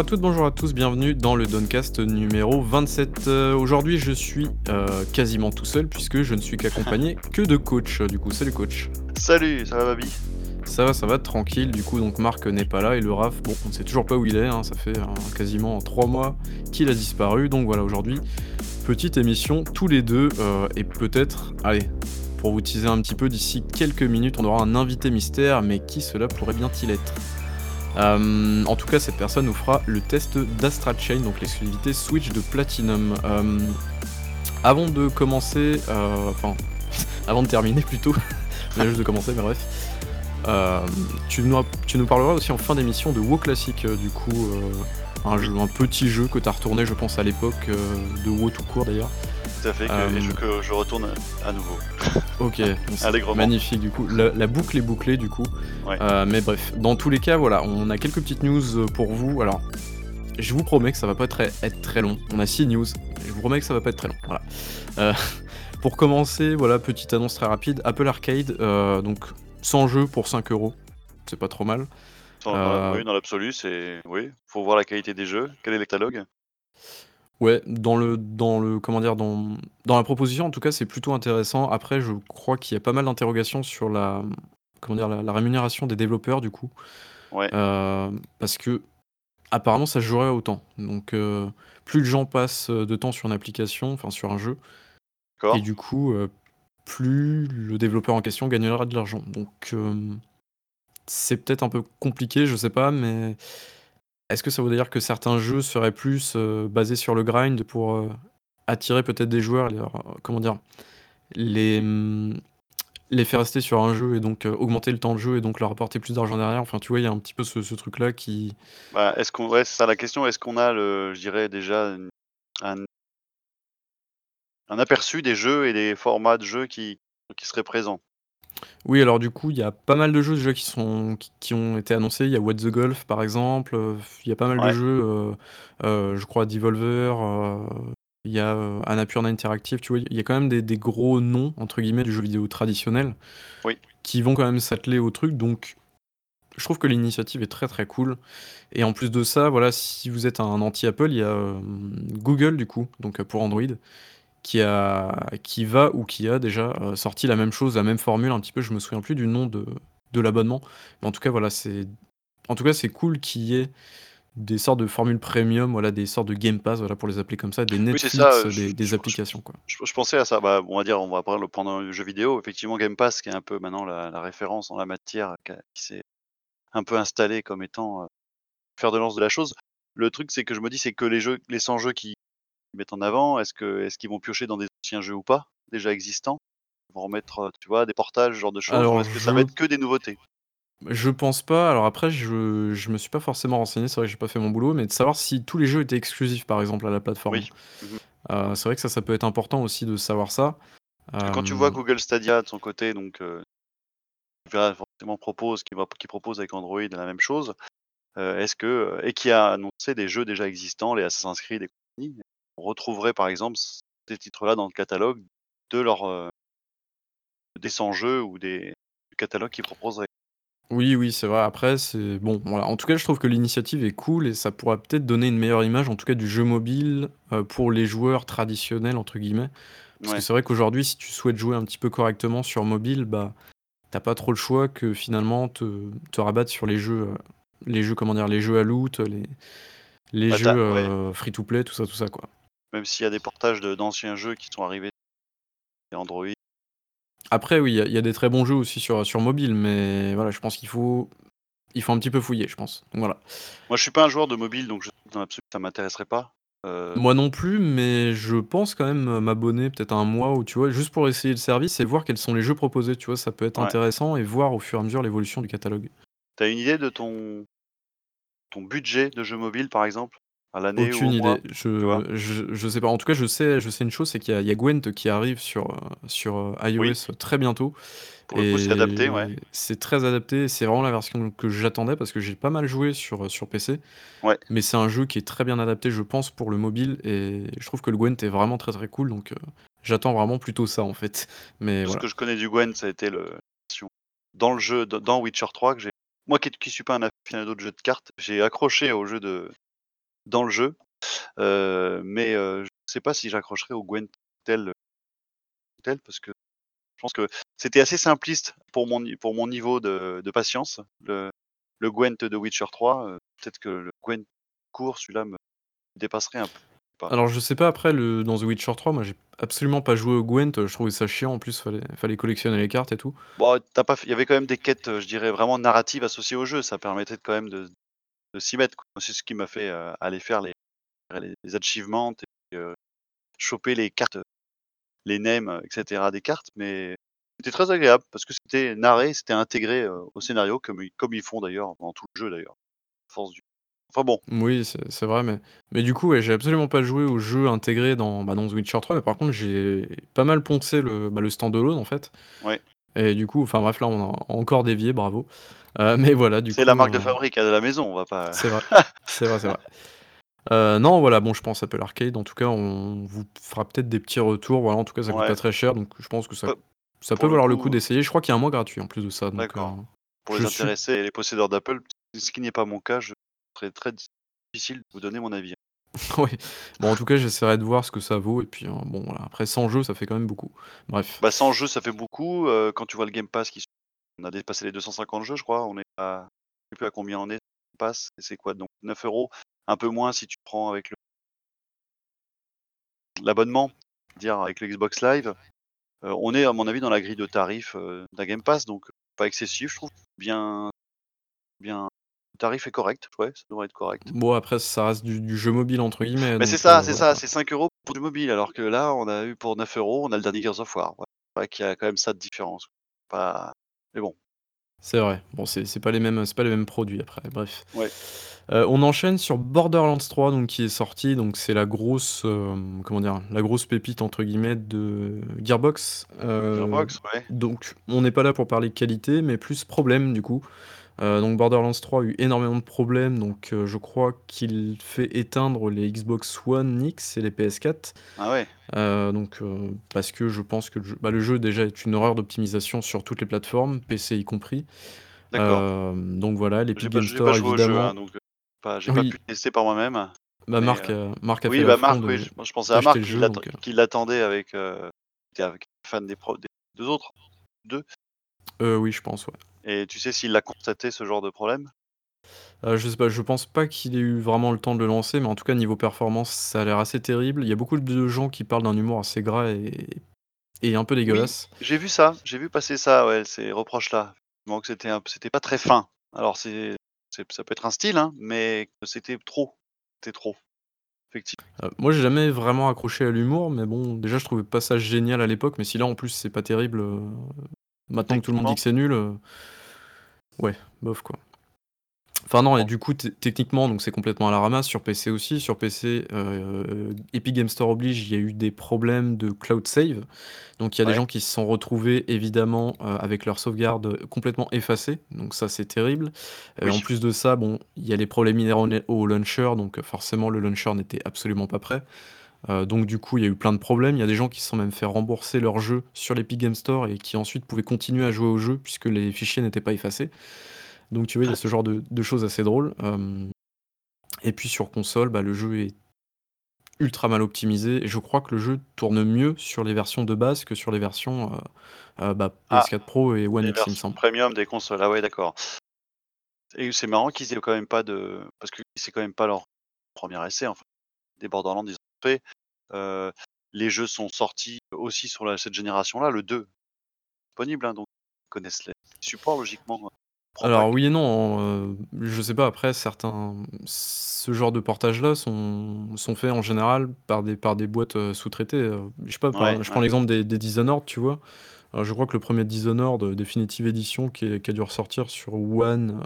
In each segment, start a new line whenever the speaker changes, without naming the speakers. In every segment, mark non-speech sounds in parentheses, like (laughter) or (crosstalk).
À toutes, bonjour à tous, bienvenue dans le Doncast numéro 27. Euh, Aujourd'hui, je suis euh, quasiment tout seul puisque je ne suis qu'accompagné (laughs) que de coach. Du coup, salut coach.
Salut, ça va Babi?
Ça va, ça va, tranquille. Du coup, donc Marc n'est pas là et le RAF, bon, on ne sait toujours pas où il est. hein, ça fait euh, quasiment trois mois qu'il a disparu. Donc voilà, aujourd'hui, petite émission tous les deux euh, et peut-être, allez, pour vous teaser un petit peu, d'ici quelques minutes, on aura un invité mystère, mais qui cela pourrait bien-il être? Euh, en tout cas, cette personne nous fera le test d'Astra Chain, donc l'exclusivité Switch de Platinum. Euh, avant de commencer, euh, enfin, (laughs) avant de terminer plutôt, (laughs) juste de commencer, mais bref. tu, nous, parleras aussi en fin d'émission de WoW Classic, du coup, un, un petit jeu que tu as retourné, je pense, à l'époque de WoW tout court d'ailleurs.
Tout à fait, que,
Euh,
et je, que je retourne à nouveau. (laughs)
Ok, (laughs) magnifique du coup. La, la boucle est bouclée du coup.
Ouais.
Euh, mais bref, dans tous les cas, voilà, on a quelques petites news euh, pour vous. Alors, je vous promets que ça va pas être, être très long. On a 6 news. Je vous promets que ça va pas être très long. Voilà. Euh, (laughs) pour commencer, voilà, petite annonce très rapide. Apple Arcade, euh, donc 100 jeux pour 5 euros. C'est pas trop mal. Euh,
Oui, dans l'absolu, c'est. Oui, faut voir la qualité des jeux. Quel est le catalogue
Ouais, dans le, dans le, comment dire, dans, dans la proposition, en tout cas, c'est plutôt intéressant. Après, je crois qu'il y a pas mal d'interrogations sur la, comment dire, la, la rémunération des développeurs, du coup.
Ouais.
Euh, parce que, apparemment, ça se jouerait autant. Donc, euh, plus de gens passent de temps sur une application, enfin, sur un jeu,
D'accord
et du coup, euh, plus le développeur en question gagnera de l'argent. Donc, euh, c'est peut-être un peu compliqué, je sais pas, mais est-ce que ça veut dire que certains jeux seraient plus euh, basés sur le grind pour euh, attirer peut-être des joueurs, euh, comment dire, les, hum, les faire rester sur un jeu et donc augmenter le temps de jeu et donc leur apporter plus d'argent derrière? Enfin, tu vois, il y a un petit peu ce, truc-là qui.
Bah, est-ce qu'on. Ouais, c'est ça la question. Est-ce qu'on a, le, je dirais, déjà un, un aperçu des jeux et des formats de jeux qui, qui seraient présents?
Oui, alors du coup, il y a pas mal de jeux déjà qui, sont, qui, qui ont été annoncés. Il y a What the Golf, par exemple. Il y a pas mal de
Ouais.
jeux, euh, euh, je crois, Devolver. euh, Il y a Annapurna Interactive. Tu vois, il y a quand même des, des gros noms, entre guillemets, du jeu vidéo traditionnel
Oui.
qui vont quand même s'atteler au truc. Donc, je trouve que l'initiative est très très cool. Et en plus de ça, voilà, si vous êtes un anti-Apple, il y a Google, du coup, donc pour Android, qui, a, qui va ou qui a déjà euh, sorti la même chose, la même formule un petit peu. Je me souviens plus du nom de, de l'abonnement. Mais en tout cas, voilà, c'est. En tout cas, c'est cool qu'il y ait des sortes de formules premium, voilà, des sortes de Game Pass, voilà, pour les appeler comme ça, des Netflix,
ça, je-
des, des
je-
applications, quoi.
je, je pensais à ça. Bah, on va dire, on va parler pendant le jeu vidéo. Effectivement, Game Pass, qui est un peu maintenant la, la référence en la matière, qui s'est un peu installé comme étant euh, faire de lance de la chose. Le truc, c'est que je me dis, c'est que les jeux, les 100 jeux qui mettent en avant, est-ce que est-ce qu'ils vont piocher dans des anciens jeux ou pas, déjà existants? Ils vont remettre, euh, tu vois, des portages, ce genre de choses,
Alors,
est-ce que ça va être que des nouveautés?
Je pense pas. Alors après, je, je me suis pas forcément renseigné, c'est vrai que j'ai pas fait mon boulot, mais de savoir si tous les jeux étaient exclusifs, par exemple, à la plateforme.
Oui. Mhm.
Euh, c'est vrai que ça, ça peut être important aussi de savoir ça.
Quand tu vois
Euh,
Google Stadia de son côté, donc euh, forcément propose, qui, va, qui propose avec Android la même chose, euh, est-ce que et qui a annoncé des jeux déjà existants, les Assassin's Creed et compagnie, on retrouverait par exemple ces titres-là dans le catalogue de leur euh, des 100 jeux ou des du catalogue qu'ils proposeraient.
Oui, oui, c'est vrai. Après, c'est bon. Voilà. En tout cas, je trouve que l'initiative est cool et ça pourrait peut-être donner une meilleure image, en tout cas, du jeu mobile euh, pour les joueurs traditionnels entre guillemets. Parce
Ouais.
que c'est vrai qu'aujourd'hui, si tu souhaites jouer un petit peu correctement sur mobile, bah, t'as pas trop le choix que finalement te, te rabattre sur les jeux, euh, les jeux, comment dire, les jeux à loot, les, les
Bah,
jeux
ouais.
euh, free-to-play, tout ça, tout ça, quoi.
Même s'il y a des portages de- d'anciens jeux qui sont arrivés et Android.
Après, oui, il y a- il y, a des très bons jeux aussi sur, sur mobile, mais voilà, je pense qu'il faut, il faut un petit peu fouiller, je pense. Donc voilà.
Moi, je suis pas un joueur de mobile, donc je, dans l'absolu, ça m'intéresserait pas. Euh,
Moi non plus, mais je pense quand même m'abonner peut-être à un mois ou tu vois, juste pour essayer le service et voir quels sont les jeux proposés, tu vois, ça peut être
Ouais.
intéressant et voir au fur et à mesure l'évolution du catalogue.
T'as une idée de ton ton budget de jeu mobile, par exemple, à l'année ou
Aucune
mois
idée, je,
vois
je, je sais pas. En tout cas, je sais, je sais une chose, c'est qu'il y a, il y a Gwent qui arrive sur, euh, sur euh, iOS très bientôt.
Pour le coup, c'est adapté, ouais.
C'est très adapté, c'est vraiment la version que j'attendais parce que j'ai pas mal joué sur, sur PC.
Ouais.
Mais c'est un jeu qui est très bien adapté, je pense, pour le mobile. Et je trouve que le Gwent est vraiment très très cool. Donc euh, j'attends vraiment plutôt ça en fait. (laughs) Mais
Tout
voilà.
ce que je connais du Gwen, ça a été le dans le jeu, dans Witcher 3, que j'ai moi qui qui suis pas un aficionado de jeux de cartes, j'ai accroché au jeu de dans le jeu, heu, mais heu, je sais pas si j'accrocherai au Gwent tel tel parce que je pense que c'était assez simpliste pour mon pour mon niveau de de patience. Le le Gwent de Witcher 3, heu, peut-être que le Gwent court, celui-là me dépasserait un peu, pas.
Alors je sais pas après le dans The Witcher 3, moi j'ai absolument pas joué au Gwent, je trouvais ça chiant en plus, fallait fallait collectionner les cartes et tout.
Bon, il y avait quand même des quêtes, je dirais vraiment narratives associées au jeu, ça permettait quand même de de s'y mettre. C'est ce qui m'a fait, aller faire les les achievements et choper les cartes, les names, heu, et cetera des cartes, mais c'était très agréable parce que c'était narré, c'était intégré, au scénario comme ils comme ils font d'ailleurs dans tout le jeu d'ailleurs, force du enfin bon,
Oui, c'est c'est vrai, mais mais du coup, ouais, j'ai absolument pas joué au jeu intégré dans, bah, dans The Witcher 3, mais par contre j'ai pas mal poncé le, bah, le stand-alone en fait.
Ouais,
et du coup enfin bref là on a encore dévié, bravo. Heu, mais voilà du
c'est la marque de
heu
fabrique, à la maison, on va pas
c'est vrai, c'est vrai, c'est vrai. Heu, non, voilà, bon, je pense Apple Arcade, en tout cas, on vous fera peut-être des petits retours, voilà, en tout cas, ça coûte pas très cher, donc je pense que ça ça peut
le
valoir le coup d'essayer. Je crois qu'il y a un mois gratuit en plus de ça, donc
d'accord. Pour les
suis
intéressés et les possédeurs d'Apple, ce qui n'est pas mon cas, je serais très difficile de vous donner mon avis. (laughs)
oui. Bon, en tout cas, j'essaierai de voir ce que ça vaut et puis, heu, bon, après 100 jeux, ça fait quand même beaucoup. Bref.
Bah, 100 jeux, ça fait beaucoup, heu, quand tu vois le Game Pass on a dépassé les 250 jeux, je crois, on est sais plus à combien on est, Game Pass c'est quoi donc 9 euros, un peu moins si tu prends avec l'abonnement, dire avec le Xbox Live, heu, on est à mon avis dans la grille de tarifs, d'un Game Pass donc pas excessif je trouve, bien bien tarif est correct, ouais, ça devrait être correct.
Bon, après, ça reste du du «jeu mobile» entre guillemets,
Mais c'est ça, c'est
voilà,
ça, c'est 5 euros pour du mobile alors que là, on a eu pour 9 euros, on a le dernier Gears of War, ouais. C'est vrai qu'il y a quand même ça de différence, pas mais bon,
C'est vrai. Bon, c'est c'est pas les mêmes, c'est pas les mêmes produits après, bref.
ouais,
Heu, on enchaîne sur Borderlands 3 donc qui est sorti, donc c'est la grosse, hem, comment dire? La «grosse pépite» entre guillemets de Gearbox.
Gearbox, ouais.
donc on n'est pas là pour parler qualité, mais plus problème du coup. Heu, donc Borderlands 3 a eu énormément de problèmes, donc heu, je crois qu'il fait éteindre les Xbox One X et les PS4.
Ah ouais,
Heu, donc parce que je pense que le jeu bah, le jeu déjà est une horreur d'optimisation sur toutes les plateformes, PC y compris.
d'accord.
Donc voilà,
pas
Game
j'ai pas
Store
joué jeu, hein,
évidemment
donc heu, pas j'ai pas pu tester par moi-même,
bah, Marc, Marc a fait
oui, bah,
l'affront
Marc, oui, je pensais à Marc qui l'attendait avec, avec fan des pro des 2 autres? 2
heu, oui, je pense, ouais.
et tu sais s'il a constaté ce genre de problème?
Heu, je sais pas, je pense pas qu'il ait eu vraiment le temps de le lancer, mais en tout cas niveau performance, ça a l'air assez terrible. Il y a beaucoup de gens qui parlent d'un humour assez gras et et un peu
Oui,
dégueulasse.
j'ai vu ça, j'ai vu passer ça, ouais, ces reproches-là. Que c'était un p c'était pas très fin. Alors c'est c'est ça peut être un style, hein, mais c'était trop, c'était trop, effectivement.
Heu, moi j'ai jamais vraiment accroché à l'humour, mais bon, déjà je trouvais pas ça génial à l'époque, mais si là en plus c'est pas terrible, heu, maintenant que tout le monde dit que c'est nul, heu, ouais, bof quoi. Enfin non et du coup techniquement donc c'est complètement à la ramasse sur PC aussi. Sur PC, heu, Epic Games Store oblige, il y a eu des problèmes de cloud save. Donc il y a des gens qui se sont retrouvés évidemment, avec leur sauvegarde, complètement effacée, donc ça c'est terrible. En plus de ça, bon, il y a les problèmes inhérents au launcher, donc forcément le launcher n'était absolument pas prêt. Heu, donc du coup, il y a eu plein de problèmes. Il y a des gens qui se sont même fait rembourser leur jeu sur l'Epic Games Store et qui ensuite pouvaient continuer à jouer au jeu puisque les fichiers n'étaient pas effacés. Donc tu vois, il y a ce genre de de choses assez drôles. Hem et puis sur console, bah, le jeu est ultra mal optimisé et je crois que le jeu tourne mieux sur les versions de base que sur les versions, heu, bah,
Ah,
PS4 Pro et One X, il me semble.
premium des consoles, ah ouais, d'accord et c'est marrant qu'ils aient quand même pas de parce que c'est quand même pas leur premier essai, enfin, des Borderlands, ils les jeux sont sortis aussi sur la cette génération-là, le 2 disponible, hein, donc ils connaissent les supports logiquement, pas
Alors oui et non, heu, je sais pas après certains ce genre de portages-là sont sont faits en général par des par des boîtes, sous-traitées, je sais pas
ouais,
je prends
ouais.
l'exemple des des Dishonored, tu vois? Je crois que le premier Dishonored, Definitive Edition qui est qui a dû ressortir sur One,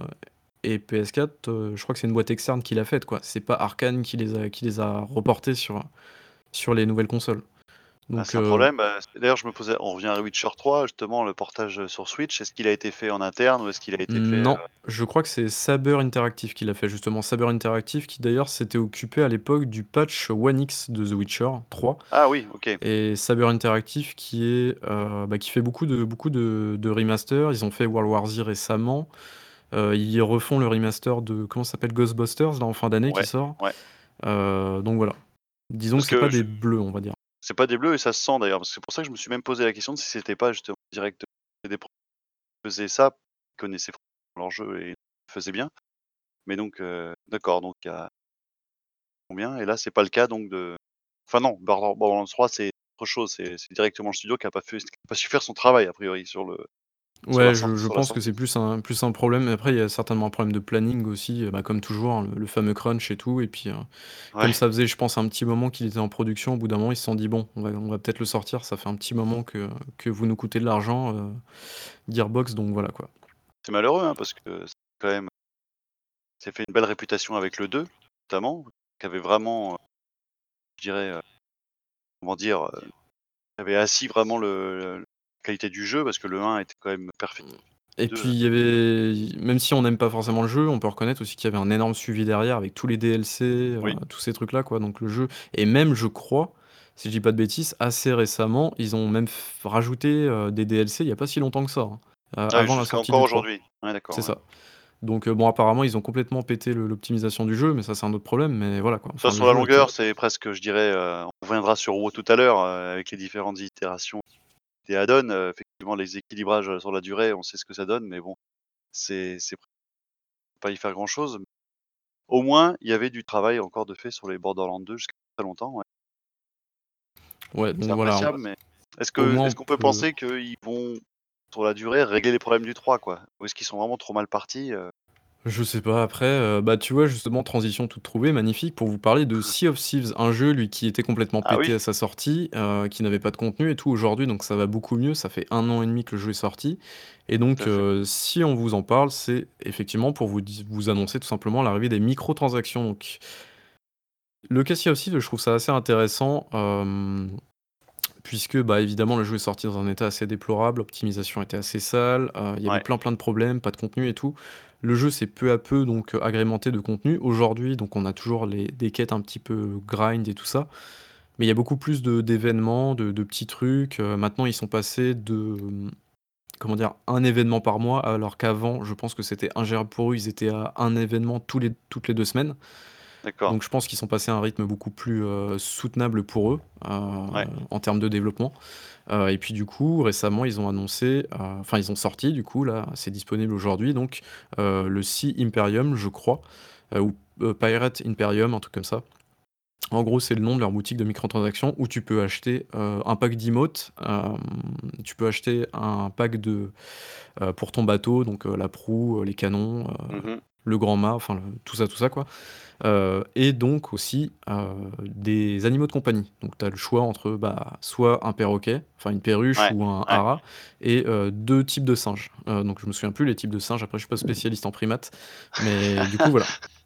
et PS4, heu, je crois que c'est une boîte externe qui l'a faite quoi. C'est pas Arkane qui les a qui les a reportés sur, sur les nouvelles consoles.
Bah,
Donc
c'est un
heu
problème, bah, d'ailleurs je me posais on revient à Witcher 3 justement, le portage, sur Switch, est-ce qu'il a été fait en interne ou est-ce qu'il a été fait,
Non, je crois que c'est Saber Interactive qui l'a fait justement. Saber Interactive qui d'ailleurs s'était occupé à l'époque du patch One X de The Witcher 3
ah oui, OK.
et Saber Interactive qui est, bah, qui fait beaucoup de beaucoup de de remasters. Ils ont fait World War Z récemment, Heu, ils refont le remaster de comment s'appelle? Ghostbusters là en fin d'année qui sort.
ouais.
Heu, donc voilà. Disons
Parce
que c'est pas
je
des bleus, on va dire.
c'est pas des bleus et ça se sent d'ailleurs, parce que c'est pour ça que je me suis même posé la question de si c'était pas justement direct des pro faisaient ça, connaissaient leur jeu et faisaient bien. Mais donc heu, d'accord, donc il y a combien? Et là c'est pas le cas donc de enfin non, Border Borderlands 3 c'est autre chose, c'est c'est directement le studio qui a pas fait qui a pas su faire son travail a priori sur le
Ouais, je pense que c'est plus un plus un problème. Après, il y a certainement un problème de planning aussi, heu, bah, comme toujours, hein, le le fameux crunch et tout et puis, heu, comme
Ouais,
ça faisait, je pense, un petit moment qu'il était en production, au bout d'un moment, ils se sont dit: «Bon, on va on va peut-être le sortir, ça fait un petit moment que que vous nous coûtez de l'argent, heu, Gearbox», donc voilà, quoi.
c'est malheureux, hein, parce que c'est quand même s'est fait une belle réputation avec le 2 notamment, qui avait vraiment, heu, je dirais, heu, comment dire? Qui avait assis vraiment le qualité du jeu parce que le 1 était quand même parfait.
Et
Le
puis
2
il y avait même si on n'aime pas forcément le jeu, on peut reconnaître aussi qu'il y avait un énorme suivi derrière avec tous les DLC,
oui,
tous ces trucs-là, quoi, donc le jeu et même je crois, si je dis pas de bêtises, assez récemment, ils ont même f rajouté, heu, des DLC il y a pas si longtemps que ça, hein,
ah
avant la sortie
encore
du 3.
aujourd'hui. Ouais,
C'est
ouais.
ça. Donc bon apparemment ils ont complètement pété le l'optimisation du jeu, mais ça c'est un autre problème, mais voilà, quoi.
Ça,
Enfin
sur la longueur, c'est presque, je dirais, on reviendra sur WoW tout à l'heure, heu, avec les différentes itérations des add-ons, effectivement, les équilibrages, sur la durée, on sait ce que ça donne, mais bon, c'est pas y faire grand-chose. Au moins, il y avait du travail encore de fait sur les Borderlands 2 jusqu'à très longtemps, ouais.
ouais, donc voilà,
mais est-ce qu'on peut
peut
penser qu'ils vont, sur la durée, régler les problèmes du 3, quoi? Ou est-ce qu'ils sont vraiment trop mal partis?
Je sais pas, après, heu, bah, tu vois, justement, transition toute trouvée, magnifique, pour vous parler de Sea of Thieves, un jeu, lui, qui était complètement
Ah
pété
oui,
à sa sortie, heu, qui n'avait pas de contenu et tout. Aujourd'hui, donc ça va beaucoup mieux, ça fait un an et demi que le jeu est sorti et
tout
donc
à fait.
heu, si on vous en parle, c'est effectivement pour vous di vous annoncer tout simplement l'arrivée des microtransactions, donc le cas Sea of Thieves, je trouve ça assez intéressant, hem Puisque, bah, évidemment, le jeu est sorti dans un état assez déplorable, l'optimisation était assez sale, heu, il y avait
Ouais,
plein, plein de problèmes, pas de contenu et tout. Le jeu s'est peu à peu donc, heu, agrémenté de contenu. Aujourd'hui, donc on a toujours des quêtes un petit peu grind et tout ça, mais il y a beaucoup plus d'événements, de petits trucs, heu, maintenant ils sont passés de, mmh, comment dire? un événement par mois, alors qu'avant, je pense que c'était ingérable pour eux, ils étaient à un événement toutes les 2 semaines.
D'accord.
Donc je pense qu'ils sont passés à un rythme beaucoup plus, heu, soutenable pour eux,
Ouais,
en termes de développement. Heu et puis du coup, récemment, ils ont annoncé, enfin ils ont sorti du coup là, c'est disponible aujourd'hui donc, le Sea Imperium je crois, ou, Pirate Imperium, un truc comme ça. En gros, c'est le nom de leur boutique de microtransactions où tu peux acheter, un pack d'emotes, hem, tu peux acheter un pack de, pour ton bateau donc, la proue, les canons,
mmh
le grand mât, enfin le tout ça, tout ça quoi. Heu et donc aussi, heu, des animaux de compagnie. Donc tu as le choix entre, bah, soit un perroquet, enfin une perruche
Ouais,
ou un
ouais.
haras et heu, 2 types de singes. Donc je me souviens plus les types de singes, après je suis pas spécialiste en primates, mais du coup voilà. (laughs)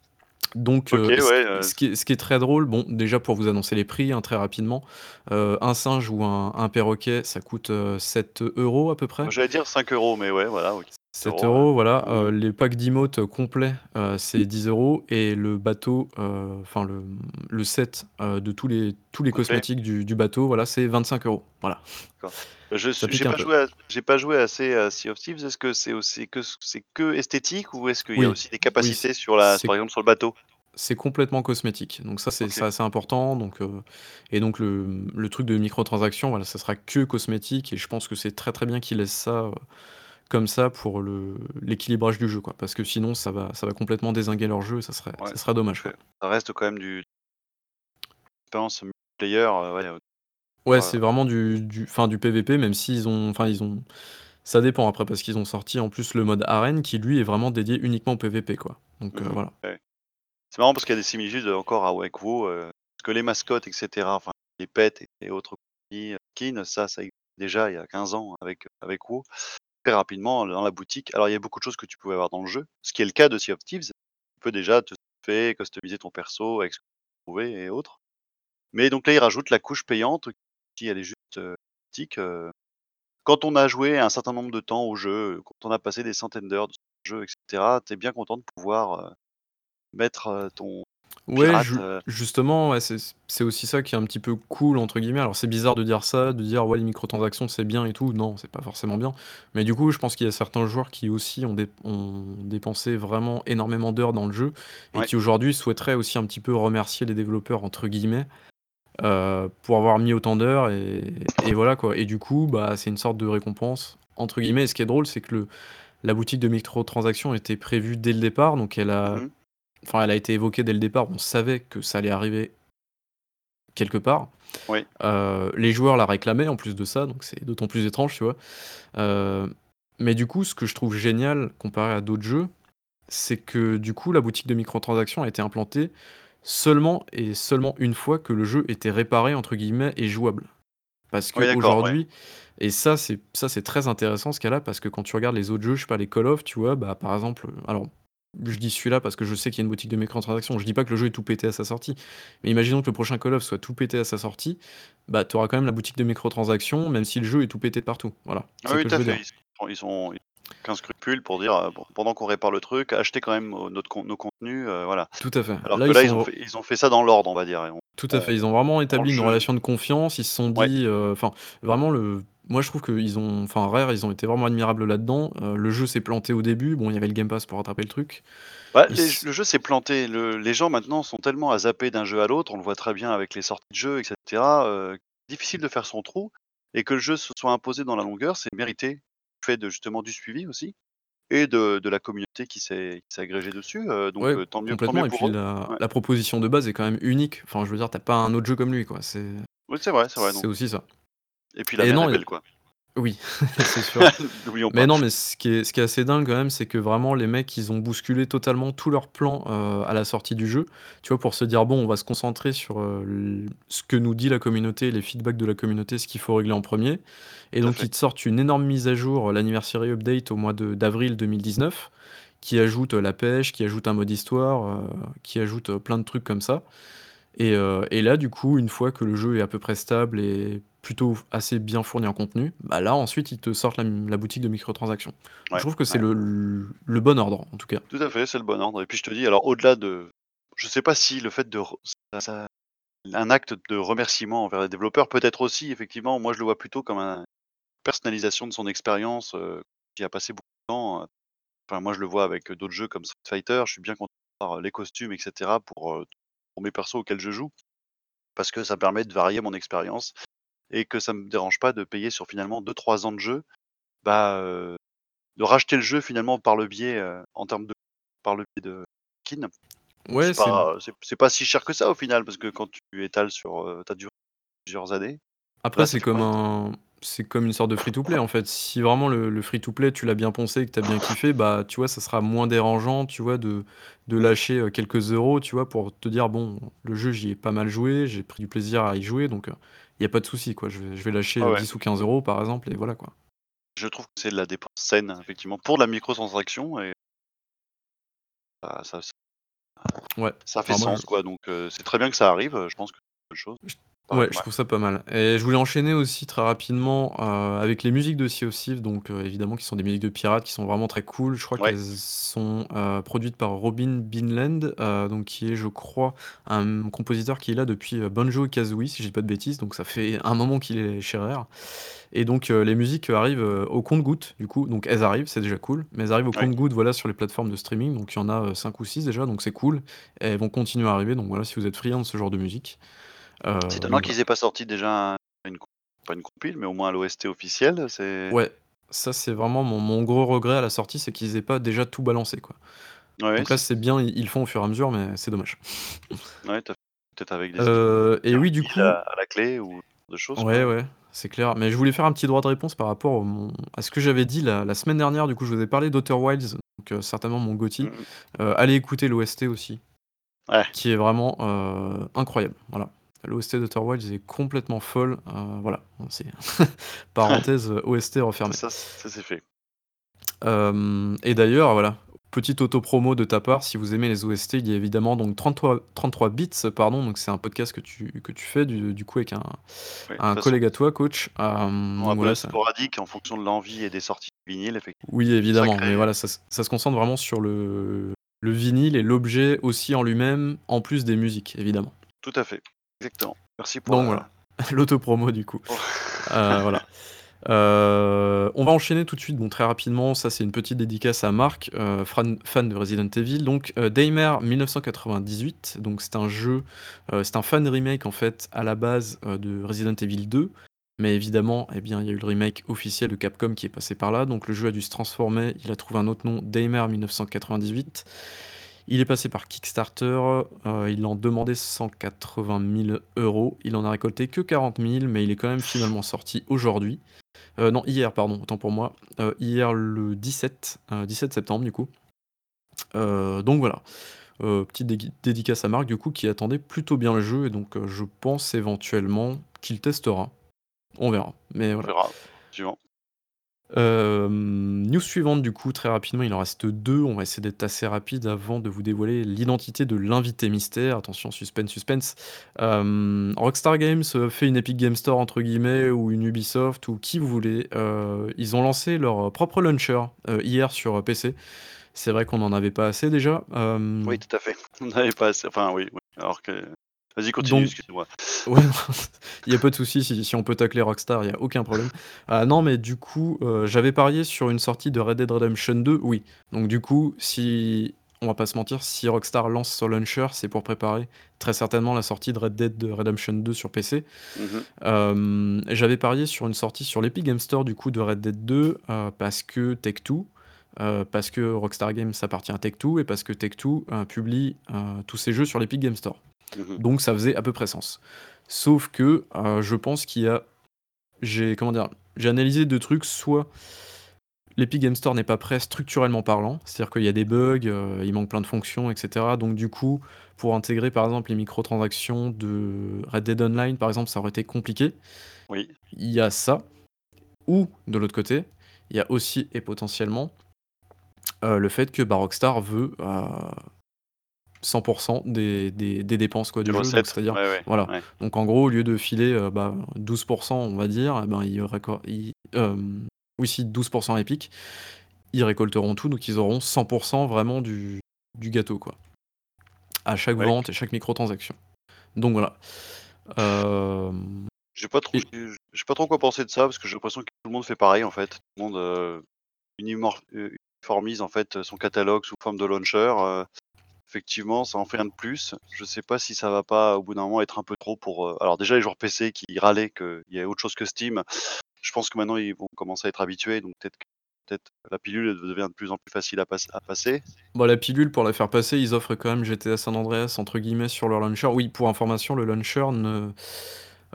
Donc
OK,
heu, ce
ouais,
qui
heu,
ce qui est ce qui est très drôle, bon déjà pour vous annoncer les prix, hein, très rapidement, heu, un singe ou un un perroquet ça coûte, heu, 7 euros à peu près.
j'allais dire 5 euros, mais ouais, voilà, OK.
7 €,
ouais.
euros, voilà,
Mmh
les packs d'emotes complets, c'est 10 euros et le bateau, enfin le, le set, de tous les tous les
Complet?
cosmétiques du du bateau, voilà, c'est 25 euros. Voilà,
D'accord. Je
un
pas joué à pas joué assez à Sea of Thieves. Est-ce que c'est aussi que c'est que esthétique ou est-ce qu'il y a aussi des
oui,
capacités sur la par exemple sur le bateau?
c'est complètement cosmétique, donc ça, c'est c'est
OK.
assez important, donc heu et donc le, le truc de microtransactions, voilà, ça sera que cosmétique et je pense que c'est très, très bien qu'ils laissent ça, heu, comme ça pour l'équilibrage du jeu, quoi. Parce que sinon ça va ça va complètement dézinguer leur jeu et ça serait
Ouais,
ça serait dommage, quoi.
ça reste quand même du multiplayer, heu, ouais,
Ouais, c'est vraiment du du enfin du PVP même s'ils ont enfin ils ont ça dépend après parce qu'ils ont sorti en plus le mode arène qui lui est vraiment dédié uniquement au PVP quoi. Donc heu,
mmh
voilà.
ouais. C'est marrant parce qu'il y a des similitudes, encore avec WoW, heu, parce que les mascottes et cetera, enfin les pets et autres compagnies, skins, ça ça existait déjà il y a 15 ans avec, avec WoW. Très rapidement dans la boutique alors il y a beaucoup de choses que tu pouvais avoir dans le jeu, ce qui est le cas de Sea of Thieves. Tu peux déjà te fait customiser ton perso avec ce que tu trouvé et autres. Mais donc là, ils rajoutent la couche payante elle est juste, quand on a joué un certain nombre de temps au jeu, quand on a passé des centaines d'heures de jeu et cetera, tu es bien content de pouvoir, mettre, ton
Ouais, ju justement, ouais, c'est aussi ça qui est un petit peu «cool» entre guillemets. Alors c'est bizarre de dire ça, de dire: «Ouais, les microtransactions, c'est bien et tout». Non, c'est pas forcément bien. Mais du coup, je pense qu'il y a certains joueurs qui aussi ont dép ont dépensé vraiment énormément d'heures dans le jeu et
ouais.
qui aujourd'hui souhaiteraient aussi un petit peu «remercier les développeurs» entre guillemets, heu, pour avoir mis autant d'heures et et voilà quoi. Et du coup, bah, c'est une sorte de «récompense» entre guillemets et ce qui est drôle, c'est que le la boutique de microtransactions était prévue dès le départ, donc elle a
Mmh
enfin, elle a été évoquée dès le départ. On savait que ça allait arriver quelque part.
Oui.
Heu, les joueurs la réclamaient en plus de ça, donc c'est d'autant plus étrange, tu vois? Heu, mais du coup, ce que je trouve génial comparé à d'autres jeux, c'est que du coup, la boutique de microtransactions a été implantée seulement et seulement une fois que le jeu était «réparé» entre guillemets et jouable. Parce
Oui, ouais.
qu'aujourd'hui et ça c'est ça c'est très intéressant ce cas-là, parce que quand tu regardes les autres jeux, je sais pas, les Call of, tu vois? Bah, par exemple, alors je dis celui-là parce que je sais qu'il y a une boutique de microtransactions. Je dis pas que le jeu est tout pété à sa sortie, mais imaginons que le prochain Call of soit tout pété à sa sortie, bah, tu auras quand même la boutique de microtransactions, même si le jeu est tout pété partout. Voilà,
Ah oui,
que
tout à fait, ils sont ils aucun scrupule pour dire, bon, pendant qu'on répare le truc, achetez quand même, notre con nos contenus, heu, voilà.
Tout à fait.
Alors
Là,
que
ils
là, ils ont fait ils ont fait ça dans l'ordre, on va dire on
Tout à fait, ils ont vraiment établi une
jeu
relation de confiance. Ils se sont dit, enfin, vraiment le moi je trouve qu'ils ont enfin Rare, ils ont été vraiment admirables là-dedans. Le jeu s'est planté au début, bon, il y avait le Game Pass pour rattraper le truc.
bah, les le jeu s'est planté. Le les gens maintenant sont tellement à zapper d'un jeu à l'autre, on le voit très bien avec les sorties de jeux et cetera, heu, difficile de faire son trou et que le jeu se soit imposé dans la longueur, c'est mérité. Fait de justement du suivi aussi et de de la communauté qui s'est agrégée dessus, heu, donc
ouais,
heu, tant mieux tant mieux
et puis
pour
la
Ouais.
la proposition de base est quand même unique. Enfin, je veux dire, tu as pas un autre jeu comme lui, quoi. C'est
Oui, c'est vrai, c'est vrai,
c'est aussi ça
et puis la est
et
belle, quoi.
Oui, (laughs) c'est sûr. (laughs)
N'oublions
Mais
pas.
non, mais ce qui est ce qui est assez dingue quand même, c'est que vraiment les mecs, ils ont bousculé totalement tout leur plan, heu, à la sortie du jeu. Tu vois? Pour se dire: «Bon, on va se concentrer sur, heu, l ce que nous dit la communauté, les feedbacks de la communauté, ce qu'il faut régler en premier. et
Tout à
donc
fait.
ils te sortent une énorme mise à jour, heu, l'anniversary update au mois de d'avril 2019, qui ajoute, heu, la pêche, qui ajoute un mode histoire, qui ajoute, plein de trucs comme ça. Et et là, du coup, une fois que le jeu est à peu près stable et plutôt assez bien fourni en contenu, bah, là, ensuite, ils te sortent la la boutique de microtransactions. Je
Ouais,
trouve que c'est
ouais.
le bon ordre, en tout cas.
Tout à fait, c'est le bon ordre et puis je te dis alors au-delà de je sais pas si le fait de re ça ça un acte de remerciement envers les développeurs, peut-être aussi effectivement, moi je le vois plutôt comme un personnalisation de son expérience, heu, qui a passé beaucoup de temps, heu, enfin moi je le vois avec, d'autres jeux comme Street Fighter, je suis bien content d'avoir les costumes et cetera pour, heu, pour mes persos auxquels je joue. Parce que ça permet de varier mon expérience et que ça me dérange pas de payer sur finalement deux trois ans de jeu, bah, de racheter le jeu finalement par le biais, en termes de par le biais de skins.
Ouais,
C'est
c'est
pas pas si cher que ça au final parce que quand tu étales sur, heu, ta durée plusieurs années,
après, c'est comme un c'est comme une sorte de free to play, en fait. Si vraiment le le free to play, tu l'as bien poncé et que tu as bien kiffé, bah, tu vois, ça sera moins dérangeant, tu vois, de de lâcher, quelques euros, tu vois, pour te dire: «Bon, le jeu, j'y ai pas mal joué, j'ai pris du plaisir à y jouer, donc il y a pas de souci, quoi. Je vais je vais lâcher,
ouais,
heu,
ouais,
10 ou 15 euros par exemple et voilà, quoi».
je trouve que c'est de la dépense saine effectivement pour de la microtransaction et ça ça
Ouais,
ça fait
enfin moi je
sens quoi donc heu, c'est très bien que ça arrive, je pense que c'est une bonne chose,
Ouais, je trouve ça pas mal. Et je voulais enchaîner aussi très rapidement, heu, avec les musiques de Sea of Thieves donc heu, évidemment qui sont des musiques de pirates qui sont vraiment très cool. Je crois
Ouais,
qu'elles sont, heu, produites par Robin Binland, heu, donc qui est je crois un compositeur qui est là depuis, heu, Banjo-Kazooie si je dis pas de bêtises, donc ça fait un moment qu'il est chez Rare. Et donc heu, les musiques arrivent, au compte-gouttes du coup, donc elles arrivent, c'est déjà cool, mais elles arrivent au
ouais.
compte-gouttes voilà sur les plateformes de streaming, donc il y en a, heu, 5 ou 6 déjà, donc c'est cool. Et elles vont continuer à arriver, donc voilà si vous êtes friand de ce genre de musique,
C'est
donc voilà.
qu'ils aient pas sorti déjà un une pas une compile, mais au moins l'OST officiel, c'est
Ouais, ça c'est vraiment mon mon gros regret à la sortie, c'est qu'ils aient pas déjà tout balancé, quoi.
ouais,
Donc là,
c'est
bien, ils ils le font au fur et à mesure, mais c'est dommage. (laughs)
ouais, tu peut-être avec des
Heu et oui, du coup
à à la clé ou de choses
ouais,
quoi.
ouais, c'est clair. Mais je voulais faire un petit droit de réponse par rapport au mon à ce que j'avais dit la la semaine dernière. Du coup, je vous ai parlé d'Outer Wilds, donc heu, certainement mon GOTY.
Mmh mh.
Heu, allez écouter l'OST aussi,
Ouais,
qui est vraiment, heu, incroyable, voilà. L'OST d'Outer Wilds est complètement folle, heu, voilà, c'est (laughs) parenthèse, heu, OST refermée.
ça ça c'est fait.
Hem et d'ailleurs, voilà, petite auto-promo de ta part, si vous aimez les OST, il y a évidemment donc 33 33 bits, pardon, donc c'est un podcast que tu que tu fais du du coup avec un un collègue à toi, coach. Voilà, ça
sporadique en fonction de l'envie et des sorties de vinyle effectivement,
oui, évidemment, mais voilà, ça se ça se concentre vraiment sur le le vinyle et l'objet aussi en lui-même, en plus des musiques, évidemment.
Tout à fait, exactement. Merci pour
Donc
la
voilà, (laughs) l'auto-promo du coup.
Oh.
Voilà. Heu, on va enchaîner tout de suite, bon très rapidement, ça c'est une petite dédicace à Marc, heu, fran fan de Resident Evil, donc Daymare 1998, donc c'est un jeu, c'est un fan remake en fait à la base, de Resident Evil 2, mais évidemment, eh bien, il y a eu le remake officiel de Capcom qui est passé par là, donc le jeu a dû se transformer, il a trouvé un autre nom, Daymare 1998. Il est passé par Kickstarter, heu, il en demandait 180 000 €, il en a récolté que 40 000, mais il est quand même finalement sorti aujourd'hui. Heu, non, hier, pardon, autant pour moi. Heu, hier le 17, heu, 17 septembre du coup. Donc voilà. Petite dédicace à Marc du coup qui attendait plutôt bien le jeu et donc je pense éventuellement qu'il testera. On verra, mais
On verra, suivant.
Hem, news suivante du coup, très rapidement, il en reste 2, on va essayer d'être assez rapide avant de vous dévoiler l'identité de l'invité mystère. Attention, suspense, suspense. Hem, Rockstar Games, heu, fait une Epic Games Store entre guillemets ou une Ubisoft ou qui vous voulez. Heu, ils ont lancé leur propre launcher, hier sur PC. C'est vrai qu'on en avait pas assez déjà,
Oui, tout à fait. (laughs) On n'avait pas assez enfin oui, oui, alors que vas-y continue,
Donc
excuse-moi. (laughs)
ouais, il y a pas de souci, si si on peut tacler Rockstar, il y a aucun problème. Ah non, mais du coup, heu, j'avais parié sur une sortie de Red Dead Redemption 2, oui. Donc du coup, si on va pas se mentir, si Rockstar lance ce launcher, c'est pour préparer très certainement la sortie de Red Dead Redemption 2 sur PC.
Mmh mh.
Hem, j'avais parié sur une sortie sur l'Epic Games Store du coup de Red Dead 2, heu, parce que Take-Two, heu, parce que Rockstar Games appartient à Take-Two et parce que Take-Two, heu, publie, heu, tous ses jeux sur l'Epic Games Store.
Mmh mh.
Donc ça faisait à peu près sens. Sauf que, heu, je pense qu'il y a j'ai comment dire? J'ai analysé 2 trucs, soit l'Epic Games Store n'est pas prêt structurellement parlant, c'est-à-dire qu'il y a des bugs, heu, il manque plein de fonctions et cetera. Donc du coup, pour intégrer par exemple les microtransactions de Red Dead Online par exemple, ça aurait été compliqué.
Oui.
Il y a ça, ou de l'autre côté, il y a aussi et potentiellement, heu, le fait que, bah, Rockstar veut, 100 des des des dépenses quoi du jeu, c'est-à-dire
ouais, ouais,
voilà.
ouais.
Donc en gros, au lieu de filer, heu, bah, 12% on va dire, et ben, ils réco ils hem, oui si 12% Epic, ils récolteront tout, donc ils auront 100% vraiment du du gâteau quoi. À chaque vente et chaque microtransaction. Donc voilà.
Je sais pas trop
et
pas trop quoi penser de ça, parce que j'ai l'impression que tout le monde fait pareil en fait. Tout le monde, uniformise en fait son catalogue sous forme de launcher, effectivement ça en fait un de plus. Je sais pas si ça va pas au bout d'un moment être un peu trop pour, heu alors déjà les joueurs PC qui râlaient qu'il y ait autre chose que Steam, je pense que maintenant ils vont commencer à être habitués, donc peut-être que peut-être la pilule devient de plus en plus facile à pass à passer.
Bah, la pilule pour la faire passer, ils offrent quand même GTA San Andreas entre guillemets sur leur launcher. Oui, pour information, le launcher ne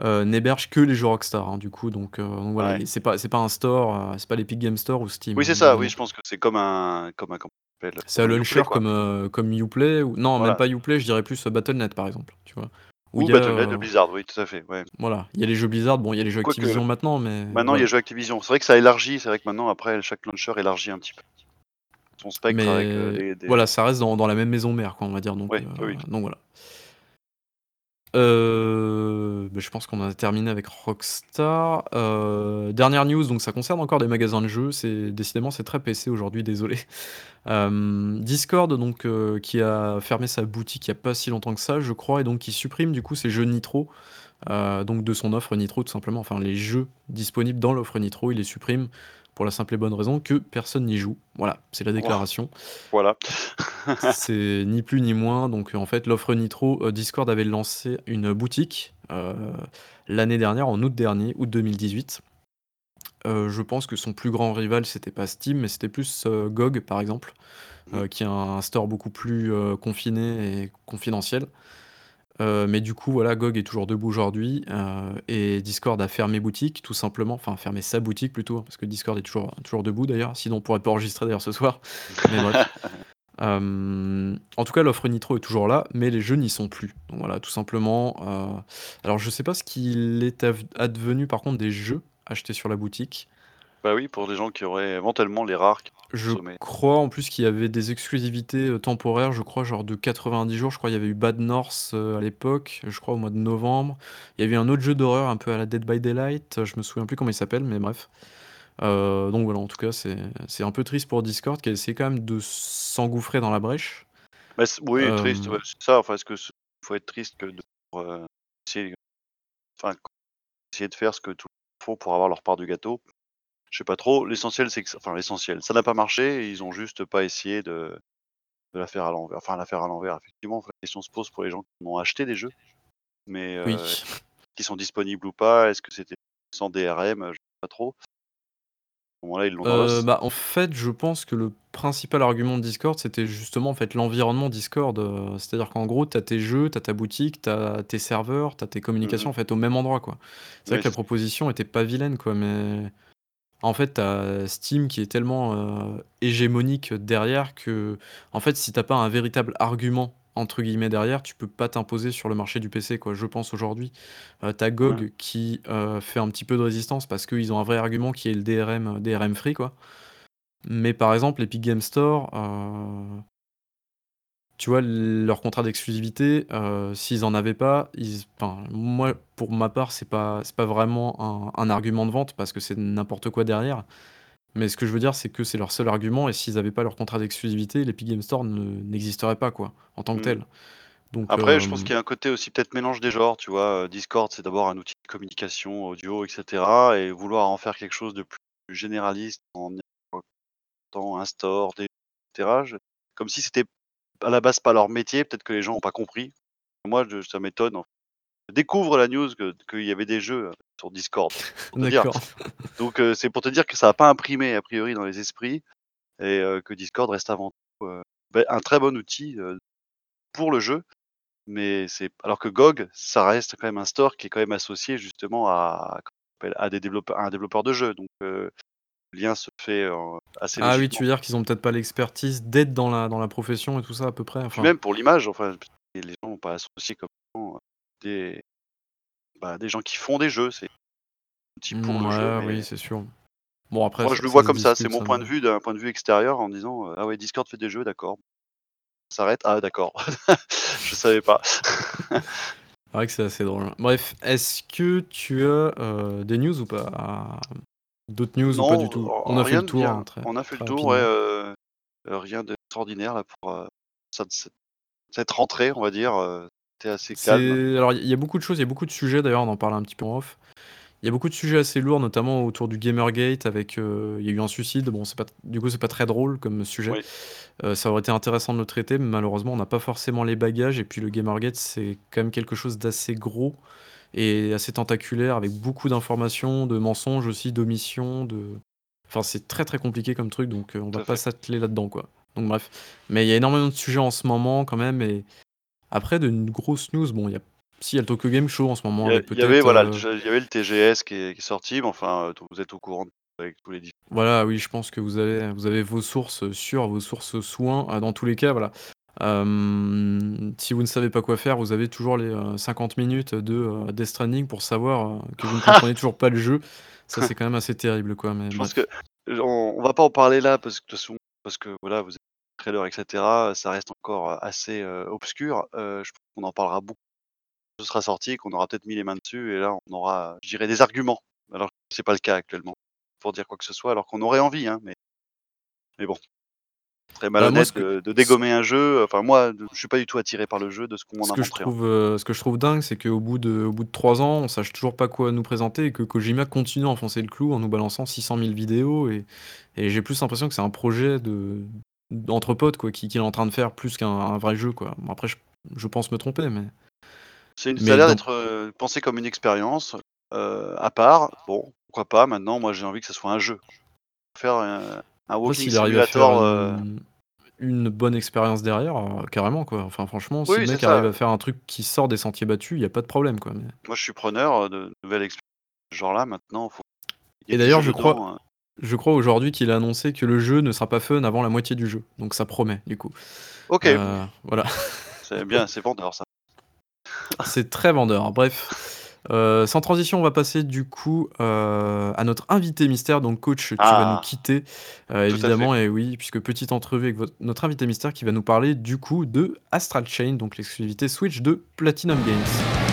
heu, n'héberge que les jeux Rockstar, hein, du coup, donc donc voilà,
Ouais.
c'est pas c'est pas un store, c'est pas l'Epic Games Store ou Steam,
Oui
hein,
c'est ça, oui je pense que c'est comme un comme un?
C'est un launcher comme, heu, comme Uplay ou non même pas Uplay, je dirais plus, heu, Battle.net par exemple, tu vois? Où
Ou Battle.net de
heu
Blizzard, oui tout à fait, ouais.
voilà, il y a les jeux Blizzard, bon il y a les jeux Activision maintenant, mais
maintenant il y a les jeux Activision. C'est vrai que ça élargit, c'est vrai que maintenant après chaque launcher élargit un petit peu son spectre avec,
Mais
des des
voilà, ça reste dans dans la même maison mère quoi, on va dire, donc
Ouais, oui.
donc voilà. Heu, bah, je pense qu'on a terminé avec Rockstar. Heu, dernière news, donc ça concerne encore des magasins de jeux, c'est décidément c'est très PC aujourd'hui, désolé. Hem, (laughs) Discord donc qui a fermé sa boutique il y a pas si longtemps que ça, je crois et donc qui supprime du coup ses jeux Nitro, donc de son offre Nitro tout simplement. Enfin les jeux disponibles dans l'offre Nitro, il les supprime pour la simple et bonne raison que personne n'y joue. Voilà, c'est la déclaration.
Voilà. (laughs)
C'est ni plus ni moins, donc en fait l'offre Nitro, heu, Discord avait lancé une boutique, heu, l'année dernière, en août dernier, août 2018. Heu, je pense que son plus grand rival, c'était pas Steam, mais c'était plus, GOG par exemple,
Mmh.
heu, qui a un store beaucoup plus, confiné et confidentiel. Heu, mais du coup voilà, GOG est toujours debout aujourd'hui, heu, et Discord a fermé boutique tout simplement, enfin fermé sa boutique plutôt, parce que Discord est toujours toujours debout d'ailleurs, sinon on pourrait pas enregistrer d'ailleurs ce soir, (laughs) mais bref. Hem, en tout cas, l'offre Nitro est toujours là, mais les jeux n'y sont plus. Donc voilà, tout simplement, alors je sais pas ce qu'il est advenu par contre des jeux achetés sur la boutique.
Bah oui, pour des gens qui auraient éventuellement les rares qui
Je crois en plus qu'il y avait des exclusivités, heu, temporaires, je crois genre de 90 jours, je crois il y avait eu Bad North, heu, à l'époque, je crois au mois de novembre. Il y avait eu un autre jeu d'horreur un peu à la Dead by Daylight, je me souviens plus comment il s'appelle, mais bref. Heu, donc voilà, en tout cas, c'est c'est un peu triste pour Discord qui a essayé quand même de s'engouffrer dans la brèche.
Bah, oui, triste, ouais, c'est ça. Enfin, est-ce que faut être triste que de essayer enfin, essayer de faire ce que tout font pour avoir leur part du gâteau? Je sais pas trop. L'essentiel, c'est que ça enfin l'essentiel, ça n'a pas marché et ils ont juste pas essayé de de la faire à l'envers enfin la faire à l'envers. Effectivement, la question se pose pour les gens qui ont acheté des jeux, mais
oui.
qui sont disponibles ou pas? Est-ce que c'était sans DRM? Je sais pas trop. À ce moment-là, ils l'ont l'os.
bah, en fait, je pense que le principal argument de Discord, c'était justement, en fait, l'environnement Discord, heu, c'est-à-dire qu'en gros, tu as tes jeux, tu as ta boutique, tu as tes serveurs, tu as tes
Mmh
communications,
mh.
en fait, au même endroit, quoi. C'est vrai que la proposition était pas vilaine, quoi, mais en fait, tu as Steam qui est tellement, heu, hégémonique derrière que, en fait, si tu as pas un véritable «argument» entre guillemets derrière, tu peux pas t'imposer sur le marché du PC, quoi. Je pense aujourd'hui, heu, tu as
ouais.
GOG qui, heu, fait un petit peu de résistance parce qu'ils ont un vrai argument qui est le DRM, DRM free, quoi. Mais par exemple, Epic Games Store, heu, tu vois, leur contrat d'exclusivité, heu, s'ils en avaient pas, ils enfin, moi, pour ma part, c'est pas c'est pas vraiment un un argument de vente parce que c'est n'importe quoi derrière. Mais ce que je veux dire, c'est que c'est leur seul argument et s'ils avaient pas leur contrat d'exclusivité, l'Epic Games Store ne n'existerait pas, quoi, en tant que
Mmh.
tel. Donc
Après, je pense
hem,
qu'il y a un côté aussi peut-être mélange des genres, tu vois? Heu, Discord, c'est d'abord un outil de communication audio et cetera et vouloir en faire quelque chose de plus généraliste en Tant un store, des et cetera, je comme si c'était à la base pas leur métier, peut-être que les gens ont pas compris. Moi, je ça m'étonne, en je découvre la news que qu'il y avait des jeux, heu, sur Discord,
d'accord. (laughs)
Donc heu, c'est pour te dire que ça a pas imprimé a priori dans les esprits et heu, que Discord reste avant tout, heu, beh, un très bon outil, heu, pour le jeu, mais c'est alors que GOG, ça reste quand même un store qui est quand même associé justement à? À des développeurs à un développeur de jeux, donc heu, le lien se fait, heu, assez
Ah oui, tu veux dire qu'ils ont peut-être pas l'expertise d'être dans la dans la profession et tout ça à peu près? Enfin,
même pour l'image, enfin, les gens vont pas associer comme ça, des bah, des gens qui font des jeux, c'est un outil pour le jeu,
oui, c'est sûr. Bon après
moi
ça
je le vois comme ça, c'est mon
ça.
point de vue d'un point de vue extérieur en disant, heu: «Ah ouais Discord fait des jeux, d'accord. Ça s'arrête? Ah d'accord, (laughs) je savais pas». (laughs)
C'est vrai que c'est assez drôle. Bref, est-ce que tu as, heu, des news ou pas? D'autres news ou pas du tout? On
r
a fait le tour, hein, très
On a fait le tour, ouais, rien d'extraordinaire là pour, heu, cette rentrée, on va dire, heu, c'était assez calme.
Alors il y a beaucoup de choses, il y a beaucoup de sujets d'ailleurs, on en parlait un petit peu en off. Il y a beaucoup de sujets assez lourds, notamment autour du Gamergate avec, heu, il y a eu un suicide. Bon, c'est pas du coup, c'est pas très drôle comme sujet.
Oui.
Ça aurait été intéressant de le traiter, mais malheureusement, on n'a pas forcément les bagages et puis le Gamergate, c'est quand même quelque chose d'assez gros et assez tentaculaire avec beaucoup d'informations, de mensonges aussi, d'omissions, de enfin, c'est très, très compliqué comme truc donc heu, on va pas s'atteler là-dedans, quoi. Donc bref. Mais il y a énormément de sujets en ce moment quand même et après de n grosses news, bon, il y a si, il y a le Tokyo Game Show en ce moment
Il y avait
peut-être,
voilà, il y avait le TGS qui est qui est sorti, mais enfin, heu, vous êtes au courant avec tous les diff
Voilà, oui, je pense que vous avez vous avez vos sources, sûres, vos sources soins. Heu, dans tous les cas, voilà. Hem, si vous ne savez pas quoi faire, vous avez toujours les, heu, 50 minutes de, heu, Death Stranding pour savoir, heu, que vous ne (laughs) comprenez toujours pas le jeu. Ça, c'est quand même assez terrible, quoi, mais
Je pense que, heu, on on va pas en parler là parce que de toute façon parce que voilà, vous êtes trailer et cetera, ça reste encore, assez, obscur. Je pense qu'on en parlera beaucoup ce sera sorti, qu'on aura peut-être mis les mains dessus et là, on aura, je dirais, des arguments. Alors que c'est pas le cas actuellement, pour dire quoi que ce soit, alors qu'on aurait envie, hein, mais mais bon, ce serait
Bah,
malhonnête
ce que
de de
ce
dégommer un jeu. Enfin moi, de je suis pas du tout attiré par le jeu de ce qu'on m'en
ce
a
que je
montré, en
trouve, heu, ce que je trouve dingue, c'est qu'au bout de au bout de 3 ans, on sache toujours pas quoi nous présenter et que Kojima continue à enfoncer le clou en nous balançant 600 000 vidéos et et j'ai plus l'impression que c'est un projet de d'entre potes, quoi, qui qu'il est en train de faire plus qu'un un vrai jeu, quoi. Bon après je je pense me tromper, mais
C'est une ça a
mais
l'air d'être, heu, pensé comme une expérience, heu, à part. Bon, pourquoi pas, maintenant moi j'ai envie que ça soit un jeu. Faire un walking
s'il arrive à faire
simulator, heu
une une bonne expérience derrière, heu, carrément, quoi. Enfin franchement, si le mec arrive à faire un truc qui sort des sentiers battus, il y a pas de problème, quoi, mais
Moi je suis preneur, heu, de nouvelles expériences de ce genre-là maintenant, faut
et d'ailleurs je crois
dedans, heu
je crois aujourd'hui qu'il a annoncé que le jeu ne sera pas fun avant la moitié du jeu, donc ça promet, du coup.
OK,
voilà.
c'est bien, c'est vendeur ça.
C'est très vendeur. Bref, heu, sans transition, on va passer du coup, heu, à notre invité mystère. Donc coach, tu vas nous
Ah!
quitter,
Tout à fait.
évidemment et oui, puisque petite entrevue avec votre notre invité mystère qui va nous parler du coup de Astral Chain, donc l'exclusivité Switch de Platinum Games.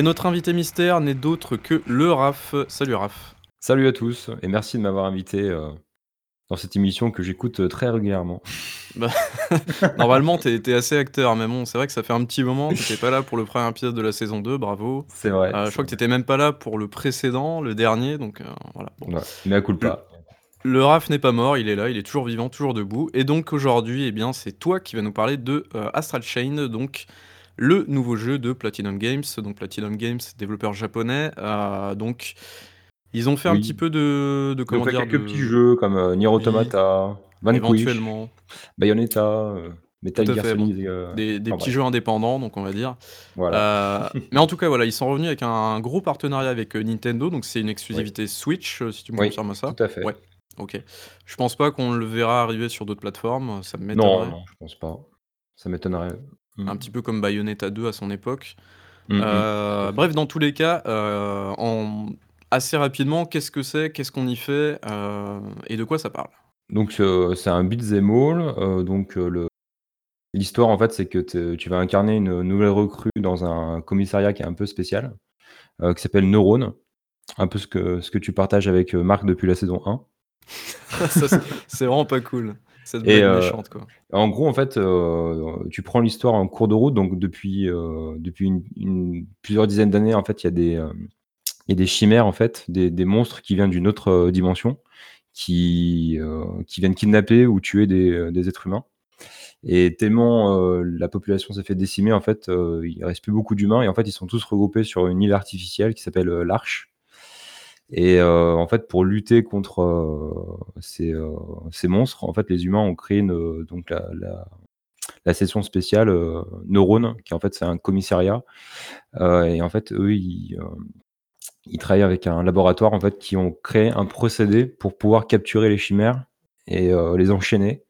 Et notre invité mystère n'est d'autre que le Raph. Salut Raph.
Salut à tous et merci de m'avoir invité euh, dans cette émission que j'écoute euh, très régulièrement. (laughs) (laughs)
Normalement, t'es t'es assez acteur, mais bon, c'est vrai que ça fait un petit moment. T'étais pas là pour le premier épisode de la saison 2, bravo.
C'est vrai.
Euh, je crois que t'étais même pas là pour le précédent, le dernier, donc euh, voilà. Bon.
Ouais, mais à coup pas.
Le Raph n'est pas mort, il est là, il est toujours vivant, toujours debout. Et donc aujourd'hui, eh bien, c'est toi qui vas nous parler de euh, Astral Chain, donc le nouveau jeu de Platinum Games. Donc Platinum Games, développeur japonais. euh, donc ils ont fait un petit peu de, de comment dire,
quelques
de-
petits jeux comme euh, Nier Automata,
éventuellement
Bayonetta, euh, Metal Gear Solid. euh,
des, des
enfin,
petits
bref.
jeux indépendants, donc on va dire.
Voilà.
Mais en tout cas, voilà, ils sont revenus avec un, gros partenariat avec Nintendo, donc c'est une exclusivité Switch, si tu me
Oui,
confirmes ça.
tout à fait.
Ouais. Ok. Je pense pas qu'on le verra arriver sur d'autres plateformes, ça me
non,
m'étonnerait.
non, je pense pas. Ça m'étonnerait. Mm.
Un petit peu comme Bayonetta 2 à son époque.
Mm, mm.
Euh, bref, dans tous les cas, euh, en... assez rapidement, qu'est-ce que c'est, qu'est-ce qu'on y fait euh, et de quoi ça parle?
Donc c'est un beat'em all. donc le l'histoire en fait c'est que tu vas incarner une nouvelle recrue dans un commissariat qui est un peu spécial, qui s'appelle Neurone. Un peu ce que ce que tu partages avec Marc depuis la saison 1. (laughs)
Ça, c'est- C'est vraiment pas cool. Cette
Et,
blague
euh,
méchante, quoi.
En gros, en fait, euh, tu prends l'histoire en cours de route. Donc depuis euh, depuis une, une- plusieurs dizaines d'années, en fait, il y a des il y a des chimères en fait, des, des monstres qui viennent d'une autre dimension, qui euh, qui viennent kidnapper ou tuer des, des êtres humains. Et tellement euh, la population s'est fait décimer, en fait, euh, il reste plus beaucoup d'humains et en fait, ils sont tous regroupés sur une île artificielle qui s'appelle l'Arche. Et euh, en fait, pour lutter contre euh, ces, euh, ces monstres, en fait, les humains ont créé une, donc la, la, la section spéciale euh, Neurone, qui en fait c'est un commissariat. Euh, et en fait, eux, ils, euh, ils travaillent avec un laboratoire en fait qui ont créé un procédé pour pouvoir capturer les chimères et les enchaîner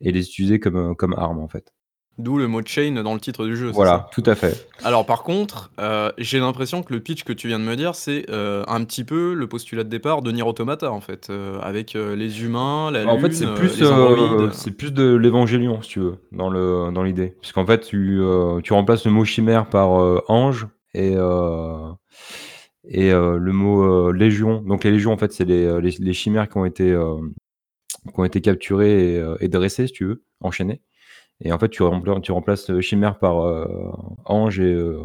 et les utiliser comme, comme armes en fait.
D'où le mot chain dans le titre du jeu.
Voilà,
ça
tout à fait.
Alors par contre, euh, j'ai l'impression que le pitch que tu viens de me dire, c'est euh, un petit peu le postulat de départ de Nier Automata en fait, euh, avec les humains, la
En fait, c'est plus, c'est de l'évangélion, si tu veux, dans le dans l'idée. Puisqu'en fait, tu, tu remplaces le mot chimère par ange et, et le mot légion. Donc les légions, en fait, c'est les, les, les chimères qui ont été, qui ont été capturées et, et dressées, si tu veux, enchaînées. Et en fait, tu, rempla- tu remplaces euh, chimère par euh, ange et, euh,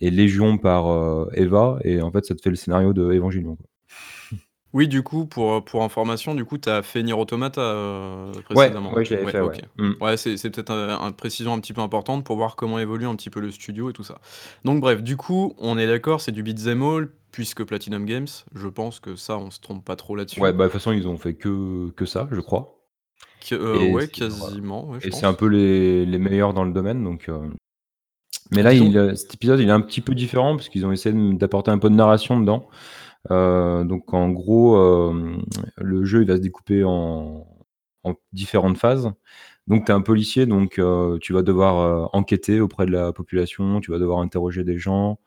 et légion par euh, Eva. Et en fait, ça te fait le scénario de Évangélion. quoi. (laughs)
Oui, du coup, pour, pour information, du coup, tu as fait Nier Automata euh,
Ouais,
précédemment.
ouais, je l'avais fait,
ok.
ouais. Mm.
Ouais, c'est c'est peut-être un- une précision un petit peu importante pour voir comment évolue un petit peu le studio et tout ça. Donc bref, du coup, on est d'accord, c'est du beat'em all, puisque Platinum Games, je pense que ça, on se trompe pas trop là-dessus.
Ouais, bah, de toute façon, ils ont fait que, que ça, je crois.
Que- euh,
Et
ouais,
c'est-
quasiment. ouais, je
Et c'est un peu les, les meilleurs dans le domaine. Donc, euh. Mais là, il, euh, cet épisode, il est un petit peu différent parce qu'ils ont essayé de- d'apporter un peu de narration dedans. Euh, donc, en gros, euh, le jeu, il va se découper en, en différentes phases. Donc, tu es un policier, donc euh, tu vas devoir euh, enquêter auprès de la population, tu vas devoir interroger des gens,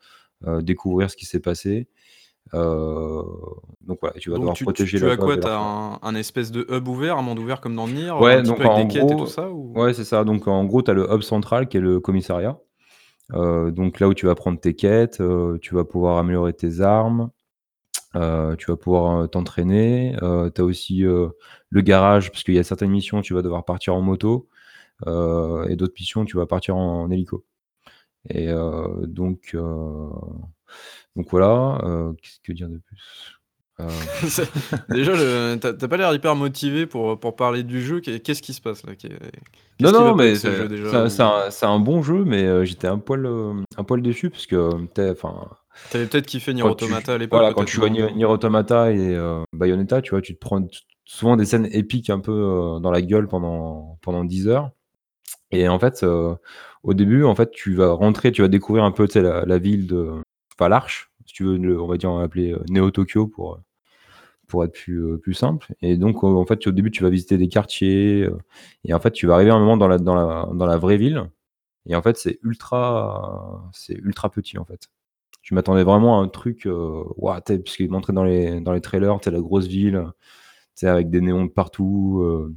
euh, découvrir ce qui s'est passé. Euh, donc, voilà, tu vas
Donc
devoir
tu, tu,
protéger
tu
la
as quoi T'as
leur
un, un espèce de hub ouvert, un monde ouvert comme dans Nier,
Ouais,
un petit
donc
peu avec
en
des quêtes et
gros,
tout ça ou...
Ouais, c'est ça. Donc en gros, tu as le hub central qui est le commissariat. Euh, donc là où tu vas prendre tes quêtes, euh, tu vas pouvoir améliorer tes armes, tu vas pouvoir t'entraîner. Euh, tu as aussi le garage, parce qu'il y a certaines missions, tu vas devoir partir en moto, et d'autres missions, tu vas partir en, hélico. Et donc, donc voilà, euh, qu'est-ce que dire de plus? Euh, (laughs)
Déjà, le- t'as t'as pas l'air hyper motivé pour, pour parler du jeu. Qu'est- Qu'est-ce qui se passe là? Qu'est-
Non,
qu'est-ce qui va
non, mais c'est
jeu déjà
c'est un-
ou-
un, c'est un bon jeu, mais euh, j'étais un poil, euh, un poil déçu parce que euh, t'es- enfin,
T'avais peut-être kiffé Nier
quand tu,
Automata à l'époque.
voilà, quand
peut-être,
tu vois
non
Nier, Nier Automata et euh, Bayonetta, tu vois, tu te prends t- souvent des scènes épiques un peu euh, dans la gueule pendant, pendant 10 heures. Et en fait, euh, au début, en fait, tu vas rentrer, tu vas découvrir un peu tu sais, la, la ville de. Enfin, l'Arche, si tu veux, on va dire, appeler Néo Tokyo pour, pour être plus, euh, plus simple. Et donc, euh, en fait, au début, tu vas visiter des quartiers. euh, et en fait, tu vas arriver à un moment dans la, dans la, dans la vraie ville. Et en fait, c'est ultra, c'est ultra petit, en fait. Je m'attendais vraiment à un truc, euh, ouah, t'sais, puisqu'ils montraient dans les, dans les trailers, tu la grosse ville, sais, avec des néons de partout. euh.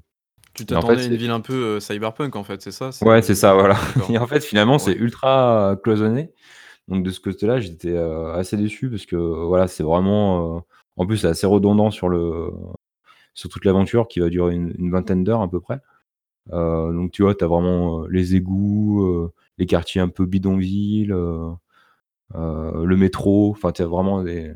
Tu
Et en
t'attendais
fait,
à une ville un peu euh, cyberpunk en fait, c'est ça
Ouais, c'est ça, voilà. Et en fait, finalement, c'est ultra euh, cloisonné. Donc, de ce côté-là, j'étais euh, assez déçu parce que, voilà, c'est vraiment. euh, En plus, c'est assez redondant sur, toute l'aventure qui va durer une, vingtaine d'heures à peu près. Euh, donc, tu vois, tu as vraiment les égouts, les quartiers un peu bidonville, le métro. Enfin, tu vraiment des.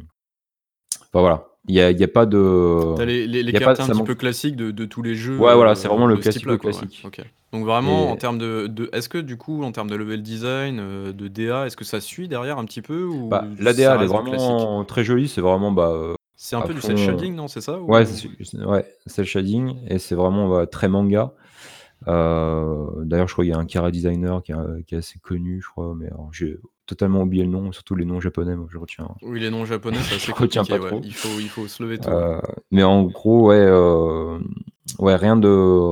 Enfin, voilà. Il n'y a, y a pas de.
T'as les, les, les
y a pas-
quartiers un petit
manque-
peu classiques de, de tous les jeux.
Ouais, voilà,
euh,
c'est vraiment le
ouais. Ok. Donc vraiment,
Et-
en termes de, de- est-ce que du coup, en termes de level design, euh, de DA, est-ce que ça suit derrière un petit peu ou
Bah,
ça
L'ADA, elle est
classique
vraiment très jolie. C'est vraiment. Bah, euh,
C'est un peu du cel
euh,
shading, non C'est ça ou-
Ouais, ouais, shading et c'est vraiment bah, très manga. Euh, D'ailleurs, je crois qu'il y a un Kara designer qui est, qui est assez connu, je crois, mais alors, totalement oublié le nom, surtout les noms japonais, moi je retiens.
Oui, les noms japonais, c'est assez (laughs)
Je retiens
compliqué.
pas
ouais.
trop.
Il, faut, il faut se lever tôt.
Euh, mais en gros, ouais, euh, ouais, rien de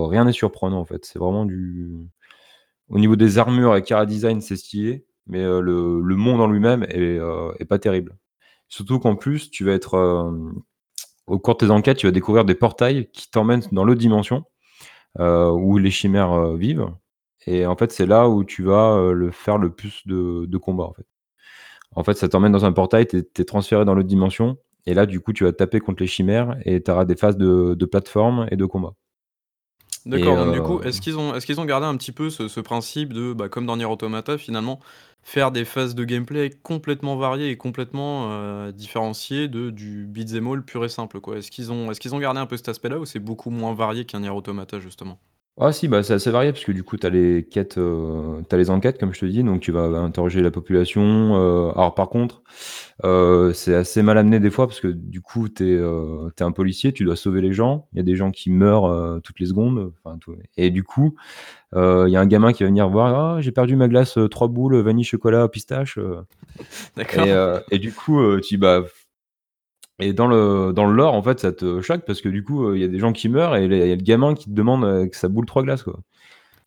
rien n'est surprenant en fait. C'est vraiment du. Au niveau des armures et Kara design, c'est stylé, mais euh, le, le monde en lui-même est, est pas terrible. Surtout qu'en plus, tu vas être au cours de tes enquêtes, tu vas découvrir des portails qui t'emmènent dans l'autre dimension où les chimères vivent. Et en fait, c'est là où tu vas euh, le faire le plus de, de combats. En fait. en fait, ça t'emmène dans un portail, tu es, transféré dans l'autre dimension. Et là, du coup, tu vas taper contre les chimères et tu auras des phases de, de plateforme et de combat.
D'accord, donc du
euh,
coup, est-ce qu'ils ont, est-ce qu'ils ont gardé un petit peu ce, ce principe de, bah, comme dans Nier Automata, finalement, faire des phases de gameplay complètement variées et complètement euh, différenciées de, du beat'em all pur et simple, quoi? Est-ce qu'ils ont, est-ce qu'ils ont gardé un peu cet aspect-là ou c'est beaucoup moins varié qu'un Nier Automata, justement?
Ah si, bah, c'est assez varié parce que du coup, tu as les quêtes, euh, t'as les enquêtes, comme je te dis, donc tu vas interroger la population. euh, alors par contre, euh, c'est assez mal amené des fois parce que du coup, tu es, un policier, tu dois sauver les gens. Il y a des gens qui meurent euh, toutes les secondes. enfin, tout- Et du coup, euh, il y a un gamin qui va venir voir, ah, j'ai perdu ma glace, euh, trois boules, vanille, chocolat, pistache. euh.
D'accord
Et, euh, et du coup, euh, tu bah, et dans le dans le lore, en fait, ça te choque parce que du coup, euh, il y a des gens qui meurent et il y a le gamin qui te demande euh, que ça boule trois glaces, quoi.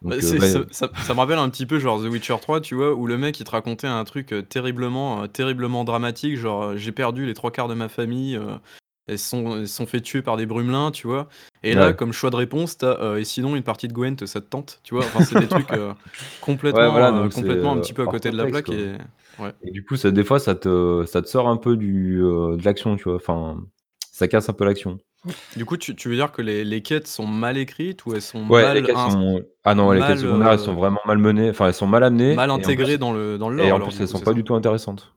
Donc,
Bah,
euh, ouais.
ça, ça- ça me rappelle un petit peu genre The Witcher 3, tu vois, où le mec il te racontait un truc terriblement, terriblement dramatique, genre j'ai perdu les trois quarts de ma famille, euh, elles se sont, elles sont fait tuer par des brumelins, tu vois. Et là, comme choix de réponse, t'as euh, et sinon une partie de Gwent, ça te tente, tu vois. Enfin, c'est des trucs (laughs) complètement,
Ouais, voilà,
complètement un petit peu à côté de la plaque.
quoi.
Et...
Et du coup, ça, des fois, ça te, ça te sort un peu du, euh, de l'action, tu vois. Enfin, ça casse un peu l'action.
Du coup, tu, tu veux dire que les, les quêtes sont mal écrites ou elles sont
Ouais,
mal,
les quêtes sont. Ah non, les
mal,
quêtes secondaires, elles
euh,
sont vraiment mal menées. Enfin, elles sont mal amenées.
mal intégrées
plus-
dans le, dans le lore
Et en
alors,
plus, elles
coup,
sont pas
ça
du tout intéressantes.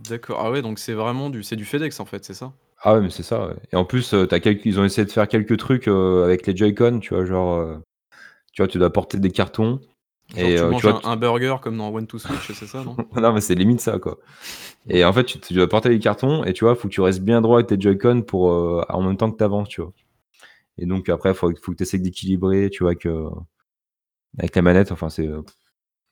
D'accord. Ah ouais, donc c'est vraiment du, c'est du FedEx en fait, c'est ça?
Ah ouais, mais c'est ça. ouais. Et en plus, euh, quelques... ils ont essayé de faire quelques trucs euh, avec les Joy-Con, tu vois, genre. euh, Tu vois, tu dois porter des cartons.
Genre,
et
tu
euh,
manges
tu vois,
un, un burger comme dans One to Switch, c'est ça, non (laughs)
non, mais c'est limite ça, quoi. Et en fait, tu, tu dois porter les cartons et tu vois, faut que tu restes bien droit avec tes Joy-Con pour, euh, en même temps que tu avances, tu vois. Et donc après, faut, faut que tu essaies d'équilibrer, tu vois, avec, euh, avec la manette. Enfin, c'est. euh,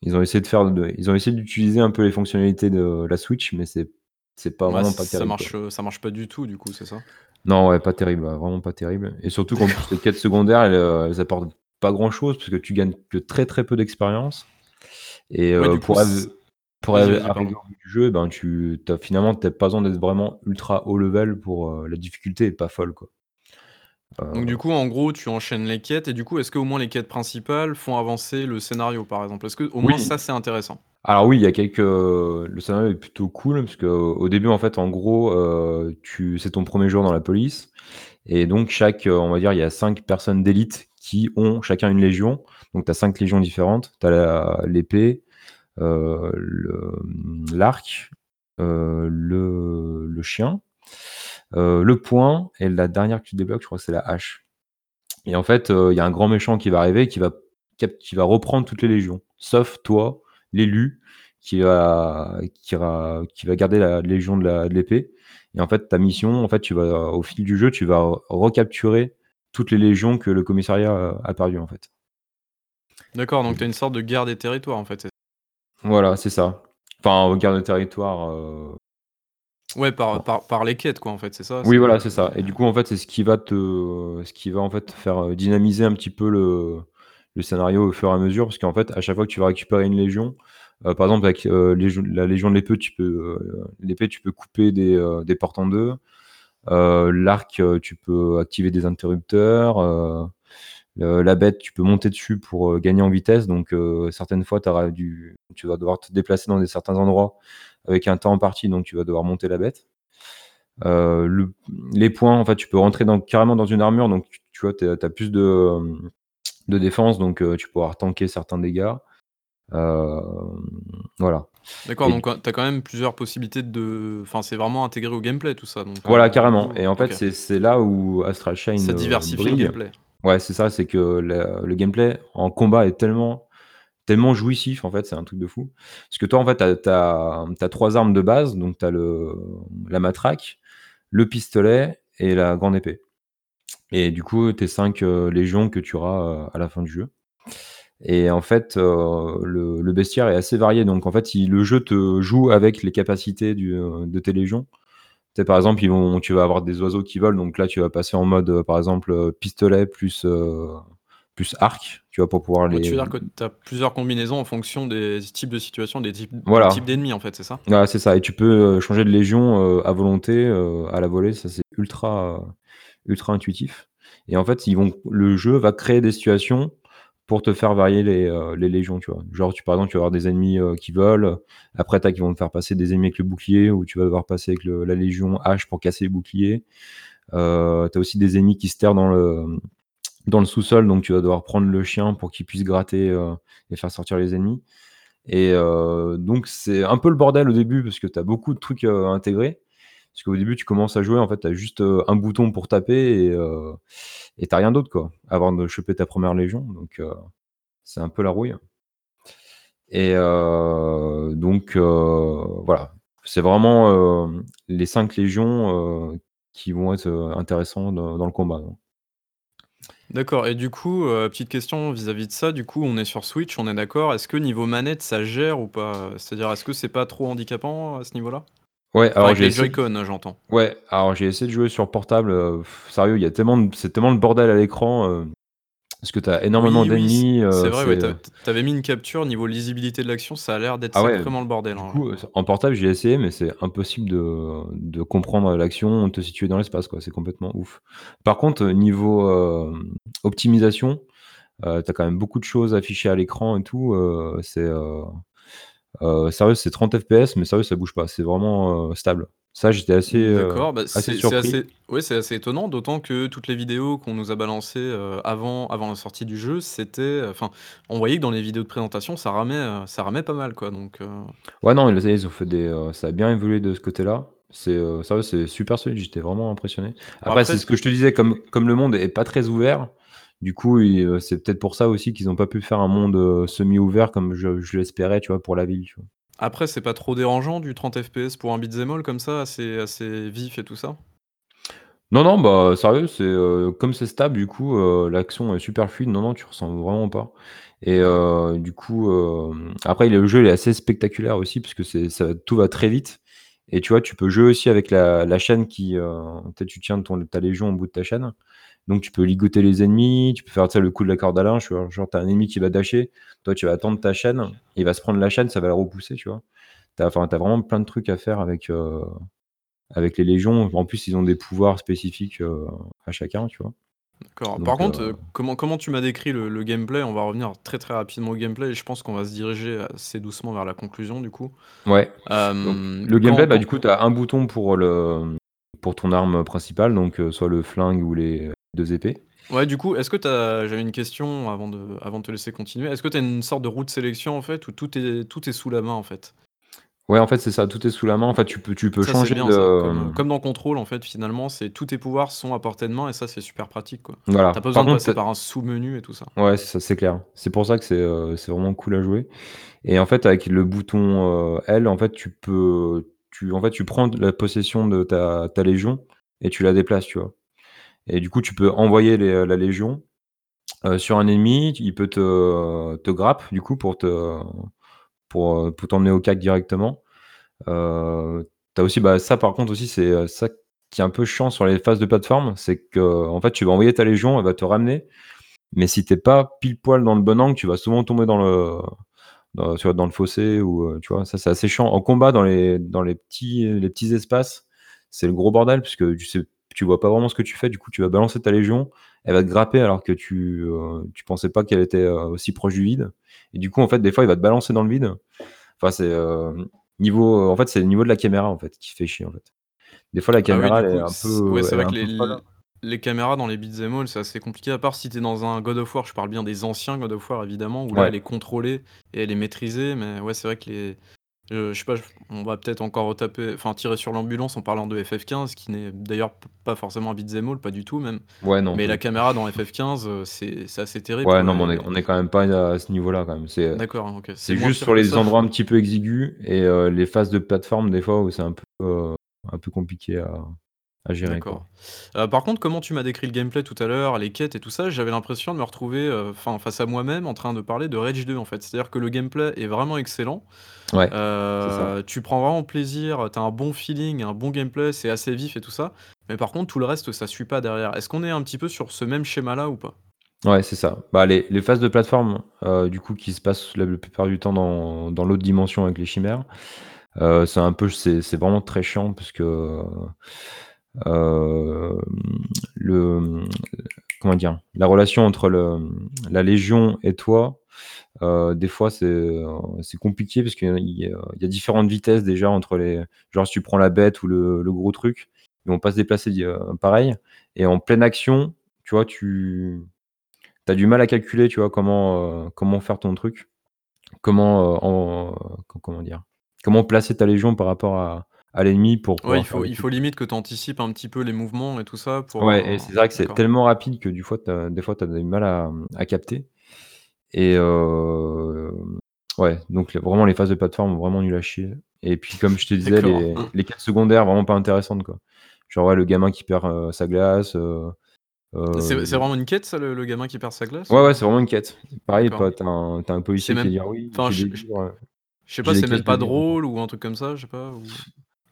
ils ont essayé de faire. de- ils ont essayé d'utiliser un peu les fonctionnalités de la Switch, mais c'est c'est pas
Ouais,
vraiment pas
ça
terrible.
marche,
quoi.
euh, ça marche pas du tout, du coup, c'est ça?
Non, ouais, pas terrible, vraiment pas terrible. Et surtout qu'en (laughs) plus, les quêtes secondaires, elles, euh, elles apportent pas grand chose parce que tu gagnes que très très peu d'expérience. Et
Ouais,
euh,
du
pour,
coup, c'est-
pour arriver au du jeu, ben, tu as, finalement t'as pas besoin d'être vraiment ultra haut level pour euh, la difficulté est pas folle quoi. Euh,
Donc du coup, en gros, tu enchaînes les quêtes, et du coup, est-ce qu'au moins les quêtes principales font avancer le scénario, par exemple? Est-ce que au moins ça, c'est intéressant?
Alors oui, il y a quelques. Le scénario est plutôt cool parce que au début, en fait, en gros, euh, tu c'est ton premier jour dans la police et donc chaque, on va dire, il y a cinq personnes d'élite qui ont chacun une légion. Donc tu as cinq légions différentes. Tu as l'épée, euh, l'arc, euh, le, chien, euh, le point et la dernière que tu débloques, je crois que c'est la hache. Et en fait, il y a un grand méchant qui va arriver qui va, reprendre toutes les légions, sauf toi, l'élu, qui va, qui, va, garder la légion de l'épée. Et en fait, ta mission, en fait, tu vas, au fil du jeu, tu vas recapturer toutes les légions que le commissariat a, a perdues, en fait.
D'accord, donc t'as une sorte de guerre des territoires en fait.
Voilà, c'est ça. Enfin, regarde le territoire. euh,
Ouais, par, par, par les quêtes quoi en fait, c'est ça
Oui, voilà, c'est ça. Et du coup, en fait, c'est ce qui va te, ce qui va en fait faire euh, dynamiser un petit peu le, le scénario au fur et à mesure, parce qu'en fait, à chaque fois que tu vas récupérer une légion, euh, par exemple avec euh, légion- la légion de l'épée, tu peux, euh, l'épée, tu peux couper des, euh, des portes en deux. Euh, l'arc, euh, tu peux activer des interrupteurs. euh, la bête, tu peux monter dessus pour gagner en vitesse. Donc, certaines fois, tu vas devoir te déplacer dans des certains endroits avec un temps en partie, donc tu vas devoir monter la bête. Le- les points, en fait, tu peux rentrer carrément dans une armure, donc tu, vois, tu as plus de, défense, donc tu pourras tanker certains dégâts. Euh, voilà.
D'accord, donc t'as quand même plusieurs possibilités de. Enfin, c'est vraiment intégré au gameplay tout ça. Donc,
Voilà,
euh,
carrément. Et en fait, c'est- là où Astral Chain
ça
euh,
diversifie le gameplay.
Ouais, c'est ça, c'est que le, le gameplay en combat est tellement, tellement jouissif, en fait, c'est un truc de fou. Parce que toi, en fait, t'as as, trois armes de base, donc t'as le la matraque, le pistolet et la grande épée. Et du coup, tes cinq euh, légions que tu auras euh, à la fin du jeu. Et en fait, euh, le, le bestiaire est assez varié. Donc, en fait, il- le jeu te joue avec les capacités du, euh, de tes légions. Tu sais, par exemple, ils vont, tu vas avoir des oiseaux qui volent. Donc là, tu vas passer en mode, euh, par exemple, pistolet plus, euh, plus arc, tu vois, pour pouvoir les.
tu veux dire que t'as plusieurs combinaisons en fonction des types de situations, des types, des
Voilà.
types d'ennemis en fait, c'est ça?
Ouais, c'est ça. Et tu peux changer de légion euh, à volonté, à la volée. Ça, c'est ultra, ultra intuitif. Et en fait, ils vont, le jeu va créer des situations pour te faire varier les, euh, les légions, tu vois. Genre, tu, par exemple, tu vas avoir des ennemis euh, qui volent. Après, t'as qui vont te faire passer des ennemis avec le bouclier, ou tu vas devoir passer avec la légion H pour casser le bouclier. Euh, t'as aussi des ennemis qui se terrent dans le, dans le sous-sol, donc tu vas devoir prendre le chien pour qu'il puisse gratter euh, et faire sortir les ennemis. Et donc, c'est un peu le bordel au début parce que tu as beaucoup de trucs intégrés. Parce qu'au début, tu commences à jouer, en fait, tu as juste euh, un bouton pour taper et euh, et t'as rien d'autre, quoi, avant de choper ta première légion. Donc, euh, c'est un peu la rouille. Et euh, donc, voilà. C'est vraiment les cinq légions qui vont être intéressants dans, le combat.
D'accord, et du coup, petite question vis-à-vis de ça, du coup, on est sur Switch, on est d'accord. Est-ce que niveau manette, ça gère ou pas? C'est-à-dire, est-ce que c'est pas trop handicapant à ce niveau-là?
Ouais,
Enfin,
alors
avec
j'ai
les
essayé-
Joy-Con, hein, j'entends.
Ouais, alors j'ai essayé de jouer sur portable. euh, pff, sérieux, il y a tellement, de- c'est tellement le bordel à l'écran euh, parce que t'as énormément
Oui, oui,
d'ennemis.
c'est
euh,
c'est vrai, ouais,
c'est,
t'a- t'avais mis une capture, niveau lisibilité de l'action, ça a l'air d'être
Ah ouais,
sacrément le bordel.
Du
hein.
coup, euh, en portable, j'ai essayé, mais c'est impossible de, de comprendre l'action, de te situer dans l'espace, quoi. C'est complètement ouf. Par contre, euh, niveau euh, optimisation, euh, t'as quand même beaucoup de choses affichées à l'écran et tout. euh, c'est euh, sérieux, c'est 30 FPS, mais sérieux, ça bouge pas. C'est vraiment euh, stable. Ça, j'étais assez, euh,
D'accord, bah,
assez
c'est
surpris.
assez, ouais, c'est assez étonnant, d'autant que toutes les vidéos qu'on nous a balancées euh, avant, avant la sortie du jeu, c'était, enfin, on voyait que dans les vidéos de présentation, ça ramait, euh, ça ramait pas mal, quoi. Donc, euh,
Ouais, non, ils ils ont fait des, euh, ça a bien évolué de ce côté-là. C'est euh, sérieux, c'est super solide. J'étais vraiment impressionné. Après,
Après,
c'est ce que je te disais, comme, comme le monde est pas très ouvert, du coup, euh, c'est peut-être pour ça aussi qu'ils n'ont pas pu faire un monde euh, semi-ouvert comme je, je l'espérais, tu vois, pour la ville. Tu vois.
après, c'est pas trop dérangeant du 30 FPS pour un beat'em all comme ça, assez, assez vif et tout ça?
Non, non, bah sérieux, c'est euh, comme c'est stable, du coup, euh, l'action est super fluide. Non, non, tu ressens vraiment pas. Et euh, du coup, après, le jeu il est assez spectaculaire aussi, parce que ça, tout va très vite. Et tu vois, tu peux jouer aussi avec la, la chaîne qui. Peut-être tu tiens ton, ta légion au bout de ta chaîne. Donc tu peux ligoter les ennemis, tu peux faire le coup de la corde à linge. tu vois, Genre, t'as un ennemi qui va dasher, toi tu vas attendre ta chaîne, il va se prendre la chaîne, ça va la repousser, tu vois. T'as, t'as vraiment plein de trucs à faire avec, euh, avec les légions. En plus, ils ont des pouvoirs spécifiques euh, à chacun, tu vois.
D'accord. Par contre,
euh,
comment, comment tu m'as décrit le, le gameplay? On va revenir très très rapidement au gameplay et je pense qu'on va se diriger assez doucement vers la conclusion du coup.
Ouais. Donc, le gameplay, bah, du coup, tu as un bouton pour, le, pour ton arme principale, donc soit le flingue ou les deux épées.
Ouais, du coup, est-ce que t'as... J'avais une question avant de... avant de te laisser continuer. Est-ce que tu as une sorte de route sélection en fait où tout est... tout est sous la main en fait?
Ouais, en fait, c'est ça, tout est sous la main. En fait, tu peux tu peux
Ça,
changer
bien
de,
ça. Comme, dans Control, en fait, finalement, c'est tous tes pouvoirs sont à portée de main et ça, c'est super pratique, quoi.
Voilà.
Tu pas besoin
Par
de
contre,
passer
tu
par un sous-menu et tout ça.
Ouais, c'est ça, c'est clair. C'est pour ça que c'est, heu, c'est vraiment cool à jouer et en fait, avec le bouton, heu, L, en fait, tu peux tu en fait, tu prends la possession de ta ta légion et tu la déplaces, tu vois? Et du coup, tu peux envoyer les, la légion, heu, sur un ennemi, il peut te te grappe, du coup, pour te pour, pour t'emmener au cac directement. Heu, tu as aussi, bah, ça par contre aussi, c'est, ça qui est un peu chiant sur les phases de plateforme, c'est qu'en fait, tu vas envoyer ta légion, elle va te ramener, mais si tu es pas pile poil dans le bon angle, tu vas souvent tomber dans le dans le fossé ou, tu vois? Ça, c'est assez chiant. En combat, dans les dans les petits les petits espaces, c'est le gros bordel puisque tu sais tu vois pas vraiment ce que tu fais. Du coup, tu vas balancer ta légion, elle va te grapper alors que tu, heu, tu pensais pas qu'elle était, heu, aussi proche du vide et du coup, en fait, des fois, il va te balancer dans le vide. Enfin, c'est, heu, niveau, en fait, c'est le niveau de la caméra, en fait, qui fait chier, en fait. Des fois, la
Ah oui,
caméra, elle est
ouais, c'est vrai que les caméras dans les beat'em all, c'est assez compliqué, à part si tu es dans un God of War, je parle bien des anciens God of War, évidemment, où là,
Ouais.
elle est contrôlée et elle est maîtrisée, mais ouais, c'est vrai que les heu, je sais pas, on va peut-être encore retaper enfin, tirer sur l'ambulance en parlant de FF15 qui n'est d'ailleurs pas forcément un beat'em all, pas du tout même,
Ouais, non,
mais la caméra dans FF15, heu, c'est assez terrible,
Ouais, non, mais on est
et
on est quand même pas à ce niveau-là, quand même.
D'accord, OK, c'est
juste sur les
ça.
endroits un petit peu exigus et heu, les phases de plateforme, des fois, où c'est un peu, heu, un peu compliqué à à gérer, quoi.
D'accord. Heu, par contre, comment tu m'as décrit le gameplay tout à l'heure, les quêtes et tout ça, j'avais l'impression de me retrouver, heu, enfin, face à moi-même en train de parler de Rage 2, en fait. C'est-à-dire que le gameplay est vraiment excellent.
Ouais, c'est ça.
Heu, tu prends vraiment plaisir, tu as un bon feeling, un bon gameplay, c'est assez vif et tout ça. Mais par contre, tout le reste, ça suit pas derrière. Est-ce qu'on est un petit peu sur ce même schéma-là ou pas?
Ouais, c'est ça. Bah, les les phases de plateforme, heu, du coup, qui se passent la plupart du temps dans dans l'autre dimension avec les chimères, heu, c'est un peu c'est c'est vraiment très chiant parce que, le, mmh, comment dire? La relation entre le, la légion et toi, heu, des fois, c'est, c'est compliqué parce qu'il y y a différentes vitesses déjà entre les genre, si tu prends la bête ou le le gros truc, ils vont pas se déplacer heu, pareil et en pleine action, tu vois, tu as du mal à calculer, tu vois, comment, comment faire ton truc. Comment, comment dire? Comment placer ta légion par rapport à à l'ennemi pour
Ouais, il faut il limite que tu anticipes un petit peu les mouvements et tout ça pour,
Ouais et c'est vrai que c'est tellement rapide que du fois as des fois, tu as du mal à, à capter et hem, ouais, donc vraiment les phases de plateforme, vraiment nul à chier et puis comme je te (laughs) disais, les les quêtes secondaires vraiment pas intéressantes, quoi. Genre, ouais, le gamin qui perd, heu, sa glace, heu
C'est c'est vraiment une quête ça, le le gamin qui perd sa glace
Ouais, ouais,
ou?
c'est vraiment une quête. Pareil,
D'accord.
pas tu as un as un policier qui
même
dire: «Oui,
enfin, je sais pas, c'est même pas
livres».
drôle ou un truc comme ça, je sais pas ou?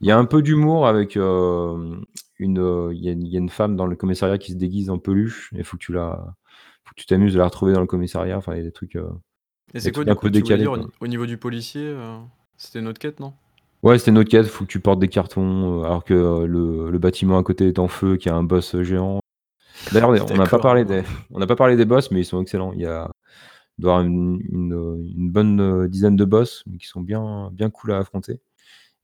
Il y a un peu d'humour avec, une, il y a une il y a une femme dans le commissariat qui se déguise en peluche et il faut que tu la faut que tu t'amuses à la retrouver dans le commissariat. Enfin, il y a des trucs, heu,
Et
des
c'est quoi
trucs
du
un
coup
peu
que tu voulais
décalés,
dire au
quoi.
ni au niveau du policier, c'était une autre quête, non?
Ouais, c'était une autre quête, faut que tu portes des cartons, alors que, le le bâtiment à côté est en feu, qu'il y a un boss, géant. D'ailleurs, on (laughs) n'a pas
D'accord.
parlé des on n'a pas parlé des boss, mais ils sont excellents. Il y a il doit y avoir une une, heu, une bonne, dizaine de boss, mais qui sont bien bien cool à affronter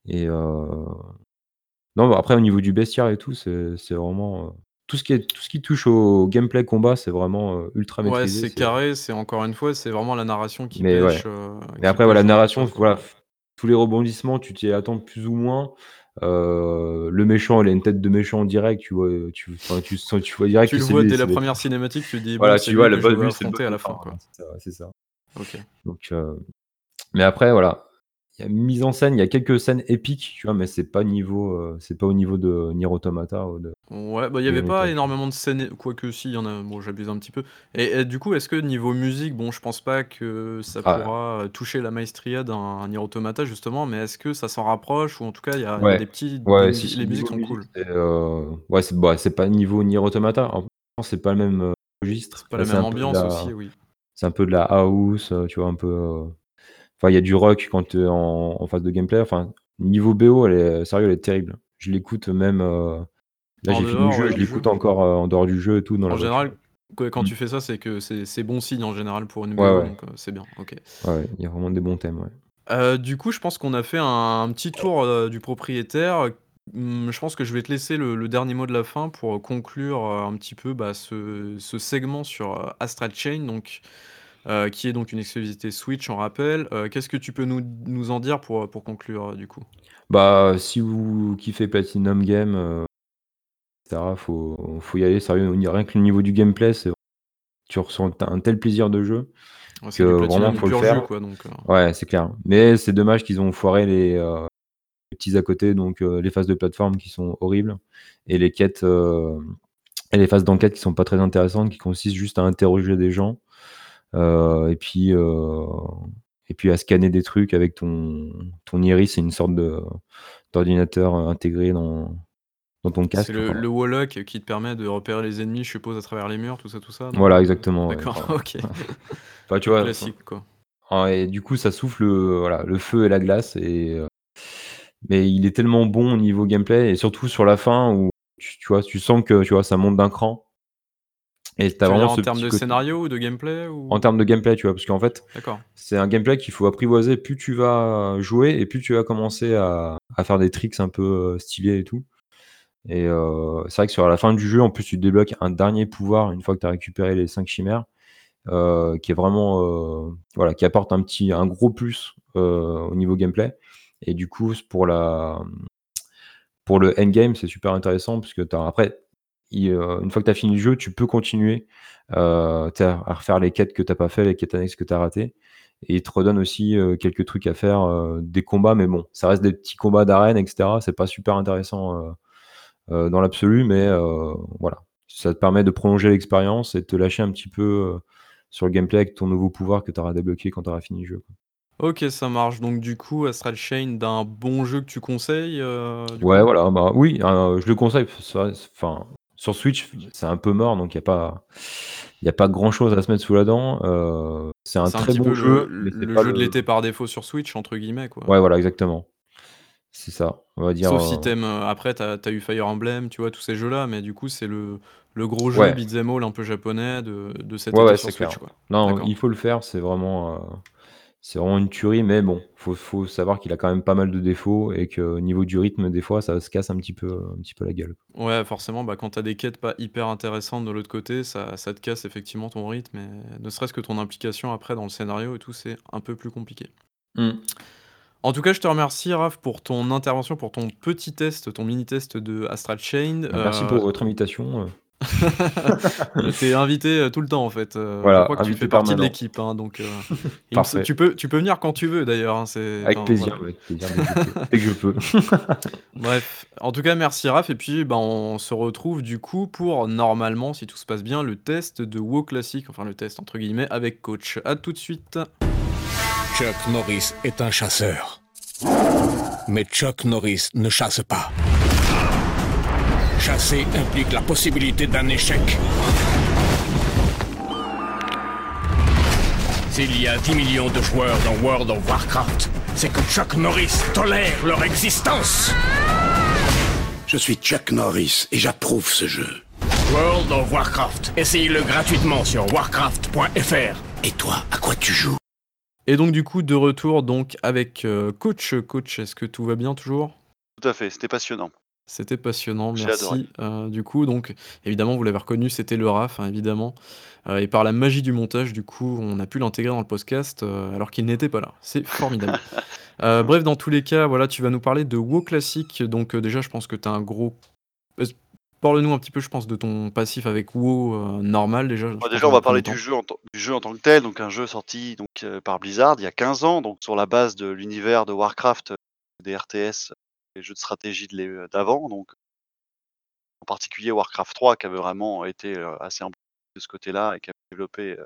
et Non, bah, après au niveau du bestiaire et tout, c'est c'est vraiment, tout ce qui est tout ce qui touche au gameplay combat, c'est vraiment, ultra
Ouais,
maîtrisé,
c'est carré, c'est encore une fois, c'est vraiment la narration qui
mais ouais,
pêche, heu,
mais après voilà,
pêche
la
dans
narration,
ça,
voilà,
quoi.
f tous les rebondissements, tu t'y attends plus ou moins. Le méchant, il a une tête de méchant direct, tu vois, tu enfin, tu sens tu vois direct
Tu
que
le
c'est
vois
lui
dès la première cinématique, tu te dis: «Bon,
voilà,
c'est
tu vois, le
je
boss lui, c'est le boss
affronter à la fin,
fin,
quoi».
voilà, c'est ça, c'est ça.
OK.
Donc mais après voilà, il y a mise en scène, il y a quelques scènes épiques, tu vois, mais c'est pas niveau, heu, c'est pas au niveau de Nier Automata ou de
Ouais, bah, il y avait pas énormément de scènes quoique si, il y en a, bon, j'abuse un petit peu et et du coup, est-ce que niveau musique, bon, je pense pas que ça
Ah
pourra, heu, toucher la maestria d'un Nier Automata justement, mais est-ce que ça s'en rapproche ou en tout cas, il y a
Ouais,
des petits
ouais, si,
les musiques sont cool?
heu, ouais, c'est bah, c'est pas niveau Nier Automata. En c'est pas le même, registre.
C'est pas
Là,
la même ambiance aussi, oui.
c'est un peu de la house, tu vois? Un peu, enfin, il y a du rock quand tu es en en phase de gameplay. Enfin, niveau BO, elle est sérieux, elle est terrible. Je l'écoute même, heu, là, j'ai fini le jeu, je l'écoute encore, heu, en dehors du jeu et tout, dans
En général, quand
Mmh.
tu fais ça, c'est que c'est bon signe en général pour une BO
ouais.
donc c'est bien, OK.
Ouais, il y a vraiment des bons thèmes,
du coup, je pense qu'on a fait un un petit tour, du propriétaire. Mmh, je pense que je vais te laisser le le dernier mot de la fin pour, conclure, un petit peu, bah, ce ce segment sur, Astral Chain donc heu, qui est donc une exclusivité Switch, on rappelle. Heu, qu'est-ce que tu peux nous nous en dire pour, heu, pour conclure, heu, du coup?
Bah, si vous kiffez Platinum Games, heu, et cetera, faut faut y aller sérieux. Rien que le niveau du gameplay, c'est tu ressens un tel plaisir de jeu
Ouais,
que
c'est du
vraiment
Platinum
faut le
pur jus,
faire.
quoi, donc heu
Ouais, c'est clair. Mais c'est dommage qu'ils ont foiré les, heu, les petits à côté, donc heu, les phases de plateforme qui sont horribles et les quêtes, hem et les phases d'enquête qui sont pas très intéressantes, qui consistent juste à interroger des gens, et puis, heu et puis à scanner des trucs avec ton ton iris. C'est une sorte d'ordinateur, intégré dans dans ton
C'est
casque,
le
enfin
le Wallach qui te permet de repérer les ennemis, je suppose, à travers les murs, tout ça, tout ça?
Voilà, exactement,
d'accord, (laughs) OK.
enfin, tu
Le
vois?
Classique, quoi.
et du coup, ça souffle, heu, voilà, le feu et la glace et mais il est tellement bon au niveau gameplay et surtout sur la fin où tu tu vois, tu sens que, tu vois, ça monte d'un cran et tu as
Tu veux
vraiment
en termes de
côté
scénario ou de gameplay
en
ou?
termes de gameplay, tu vois? Parce qu'en fait, c'est un gameplay qu'il faut apprivoiser. Plus tu vas jouer et plus tu vas commencer à à faire des tricks un peu, heu, stylés et tout et heu, c'est vrai que sur la fin du jeu, en plus, tu débloques un dernier pouvoir une fois que tu as récupéré les 5 chimères, heu, qui est vraiment, voilà, qui apporte un petit un gros plus, au niveau gameplay et du coup, pour la, pour le endgame, c'est super intéressant puisque tu as après, il, heu, une fois que tu as fini le jeu, tu peux continuer, sais, à refaire les quêtes que tu as pas fait, les quêtes annexes que tu as ratées et il te redonne aussi, heu, quelques trucs à faire, des combats mais bon, ça reste des petits combats d'arène et cetera. C'est pas super intéressant, dans l'absolu mais voilà. Ça te permet de prolonger l'expérience et de te lâcher un petit peu, sur le gameplay avec ton nouveau pouvoir que tu auras débloqué quand tu auras fini le jeu, quoi.
OK, ça marche. Donc du coup, Astral Chain d'un bon jeu que tu conseilles,
Ouais, voilà, bah, oui, je le conseille, enfin, sur Switch, c'est un peu mort donc il y a pas il a pas grand chose à se mettre sous la dent, heu, c'est un très bon
le
jeu,
le le jeu de l'été par défaut sur Switch entre guillemets, quoi.
Ouais, voilà, exactement. C'est ça, on va dire,
Sauf si
heu
tu aimes, heu, après tu as eu Fire Emblem, tu vois, tous ces jeux-là, mais du coup, c'est le le gros jeu
Ouais.
beat'em all un peu japonais de de cet
Ouais, ouais,
sur
clair.
Switch, quoi.
Non, il faut le faire, c'est vraiment, c'est vraiment une tuerie mais bon, faut faut savoir qu'il a quand même pas mal de défauts et qu'au niveau du rythme, des fois, ça se casse un petit peu un petit peu la gueule.
Ouais, forcément, bah, quand tu as des quêtes pas hyper intéressantes de l'autre côté, ça ça te casse effectivement ton rythme et ne serait-ce que ton implication après dans le scénario et tout, c'est un peu plus compliqué.
Mmh.
En tout cas, je te remercie Raph pour ton intervention, pour ton petit test, ton mini test de Astral Chain,
Bah, merci pour
heu
votre invitation, heu (laughs)
Heu, tu es invité, heu, tout le temps en fait, je
Voilà,
crois que tu fais partie de l'équipe, hein, donc se
Parfait.
tu peux tu peux venir quand tu veux d'ailleurs, hein, c'est
Avec
enfin voilà.
plaisir, avec plaisir, (laughs) dès que je peux dès que je peux.
Bref, en tout cas merci Raph et puis, bah, on se retrouve du coup pour normalement, si tout se passe bien, le test de WoW classique, enfin le test entre guillemets avec coach. À tout de suite.
Chuck Norris est un chasseur. Mais Chuck Norris ne chasse pas. Chasser implique la possibilité d'un échec. S'il y a 10 millions de joueurs dans World of Warcraft, c'est que Chuck Norris tolère leur existence.
Je suis Chuck Norris et j'approuve ce jeu.
World of Warcraft, essayez-le gratuitement sur warcraft.fr.
Et toi, à quoi tu joues?
Et donc du coup de retour donc avec, heu, coach. Coach, est-ce que tout va bien toujours?
Tout à fait, c'était passionnant.
C'était passionnant,
J'ai adoré.
merci. Heu, du coup donc évidemment vous l'avez reconnu, c'était le Raph, hein, évidemment, heu et par la magie du montage du coup, on a pu l'intégrer dans le podcast, heu, alors qu'il n'était pas là. C'est formidable. (laughs) Bref, dans tous les cas, voilà, tu vas nous parler de WoW classique, donc déjà je pense que tu as un gros parle-nous un petit peu, je pense, de ton passif avec WoW, normal déjà, je
Bah,
pense
déjà, on va
1er
parler du jeu en tant du jeu en tant que tel, donc un jeu sorti donc par Blizzard il y a 15 ans, donc sur la base de l'univers de Warcraft, des RTS, les jeux de stratégie d'avant donc en particulier Warcraft 3 qui avait vraiment été, assez emblématique de ce côté-là et qui a développé,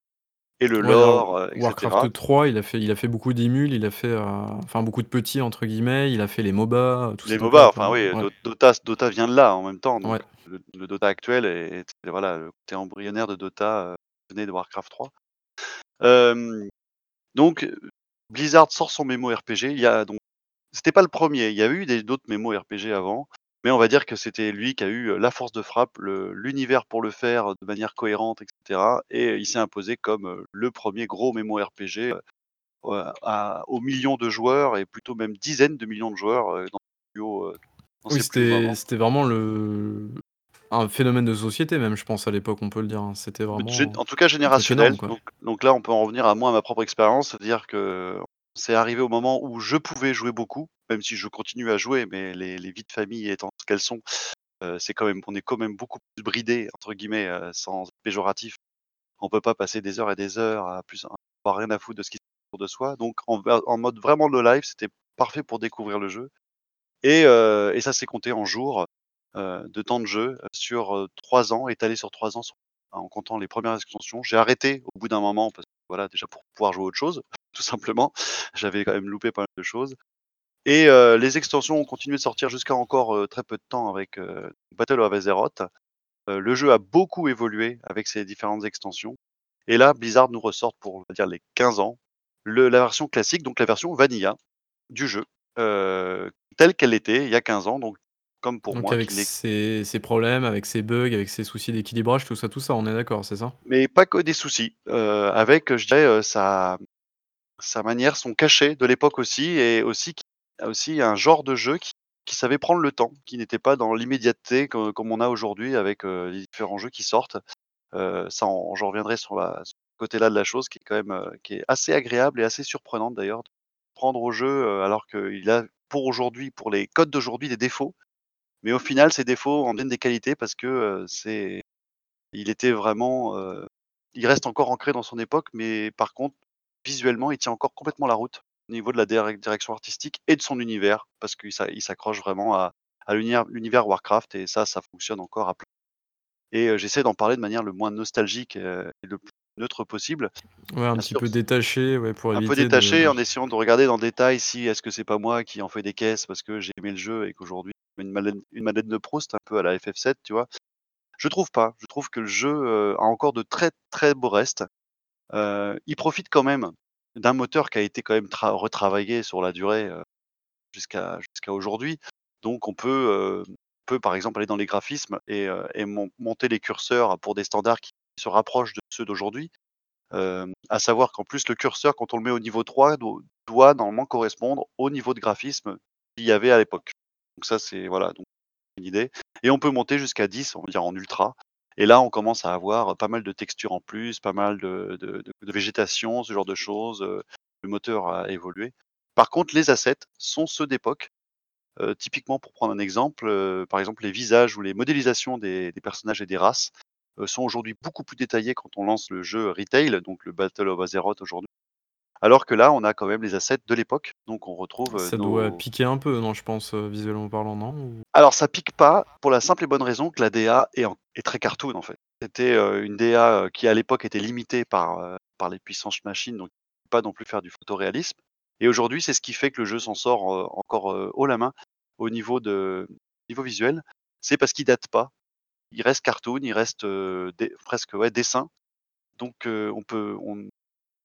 et le
Ouais,
lore, heu et cetera.
Warcraft 3, il a fait il a fait beaucoup d'émules, il a fait, enfin beaucoup de petits entre guillemets, il a fait les MOBA, ces
Les MOBA, enfin oui,
ouais.
Dota Dota vient de là en même temps, donc
Ouais.
le le Dota actuel est est voilà, le côté embryonnaire de Dota, venait de Warcraft 3. Hem, donc Blizzard sort son MMORPG, il y a donc c'était pas le 1er, il y a eu des d'autres MMORPG avant, mais on va dire que c'était lui qui a eu, la force de frappe, le l'univers pour le faire de manière cohérente et cetera et il s'est imposé comme, le 1er gros ouais, à aux millions de joueurs et plutôt même dizaines de millions de joueurs, dans heu, dans
Oui,
plus
c'était vraiment le un phénomène de société même, je pense à l'époque, on peut le dire, hein. C'était
gé
vraiment
en tout cas générationnel,
quoi.
donc donc là, on peut en revenir à moi, à ma propre expérience, c'est-à-dire que c'est arrivé au moment où je pouvais jouer beaucoup, même si je continue à jouer, mais les vies de famille étant ce qu'elles sont, heu, c'est quand même on est quand même beaucoup plus «bridés» entre guillemets, heu, sans péjoratif. On peut pas passer des heures et des heures à plus avoir rien à foutre de ce qui se passe autour de soi, donc en mode vraiment low life, c'était parfait pour découvrir le jeu et et ça s'est compté en jours, de temps de jeu, sur, 3 ans, étalé sur 3 ans en comptant les premières extensions. J'ai arrêté au bout d'un moment parce que voilà, déjà pour pouvoir jouer autre chose, tout simplement. J'avais quand même loupé pas mal de choses et heu, les extensions ont continué de sortir jusqu'à encore, heu, très peu de temps avec, heu, Battle of Azeroth. Le jeu a beaucoup évolué avec ses différentes extensions et là, Blizzard nous ressortent pour, on va dire, les 15 ans, le la version classique, donc la version vanilla du jeu, telle qu'elle était il y a 15 ans, donc comme pour
Donc
moi
avec ses ses problèmes, avec ses bugs, avec ses soucis d'équilibrage, tout ça, tout ça, on est d'accord, c'est ça?
mais pas que des soucis, avec, je dirais, sa sa manière, son cachet de l'époque aussi et aussi aussi un genre de jeu qui savait prendre le temps, qui n'était pas dans l'immédiateté co comme on a aujourd'hui avec, les différents jeux qui sortent. Ça en j'en reviendrai sur la ce côté-là de la chose qui est quand même, qui est assez agréable et assez surprenante d'ailleurs, de prendre au jeu, alors qu'il a pour aujourd'hui, pour les codes d'aujourd'hui, des défauts, mais au final ces défauts en deviennent des qualités parce que, c'est il était vraiment, il reste encore ancré dans son époque, mais par contre, visuellement, il tient encore complètement la route au niveau de la direc direction artistique et de son univers parce qu'il s'a il s'accroche vraiment à à l'univers Warcraft et ça, ça fonctionne encore à plein et j'essaie d'en parler de manière le moins nostalgique, et le plus neutre possible.
Ouais, un
Bien
petit
sûr,
peu détaché, ouais, pour
un peu
éviter de
détaché en essayant de regarder dans le détail si est-ce que c'est pas moi qui en fais des caisses parce que j'ai aimé le jeu et qu'aujourd'hui une Madeleine une Madeleine de Proust un peu à la FF7, tu vois? Je trouve pas. Je trouve que le jeu, a encore de très, très beaux restes. Il profite quand même d'un moteur qui a été quand même tra retravaillé sur la durée, jusqu'à aujourd'hui. Donc on peut, peut par exemple aller dans les graphismes et monter les curseurs pour des standards qui se rapprochent de ceux d'aujourd'hui. À savoir qu'en plus le curseur quand on le met au niveau 3 do doit normalement correspondre au niveau de graphisme qu'il y avait à l'époque. Donc ça c'est voilà, donc une idée et on peut monter jusqu'à 10, on va dire en ultra et là on commence à avoir pas mal de textures en plus, pas mal de végétation, ce genre de choses, le moteur a évolué. Par contre les assets sont ceux d'époque, typiquement pour prendre un exemple, par exemple les visages ou les modélisations des personnages et des races, sont aujourd'hui beaucoup plus détaillés quand on lance le jeu retail, donc le Battle of Azeroth aujourd'hui. Alors que là, on a quand même les assets de l'époque, donc on retrouve, heu,
ça doit piquer un peu, non, je pense, heu, visuellement parlant, non?
Alors ça pique pas, pour la simple et bonne raison que la DA est en est très cartoon, en fait. C'était, heu, une DA, qui à l'époque était limitée par, les puissances machines, donc pas non plus faire du photoréalisme et aujourd'hui, c'est ce qui fait que le jeu s'en sort, encore, haut la main au niveau de niveau visuel. C'est parce qu'il date pas. Il reste cartoon, il reste, presque, ouais, dessin, donc on peut on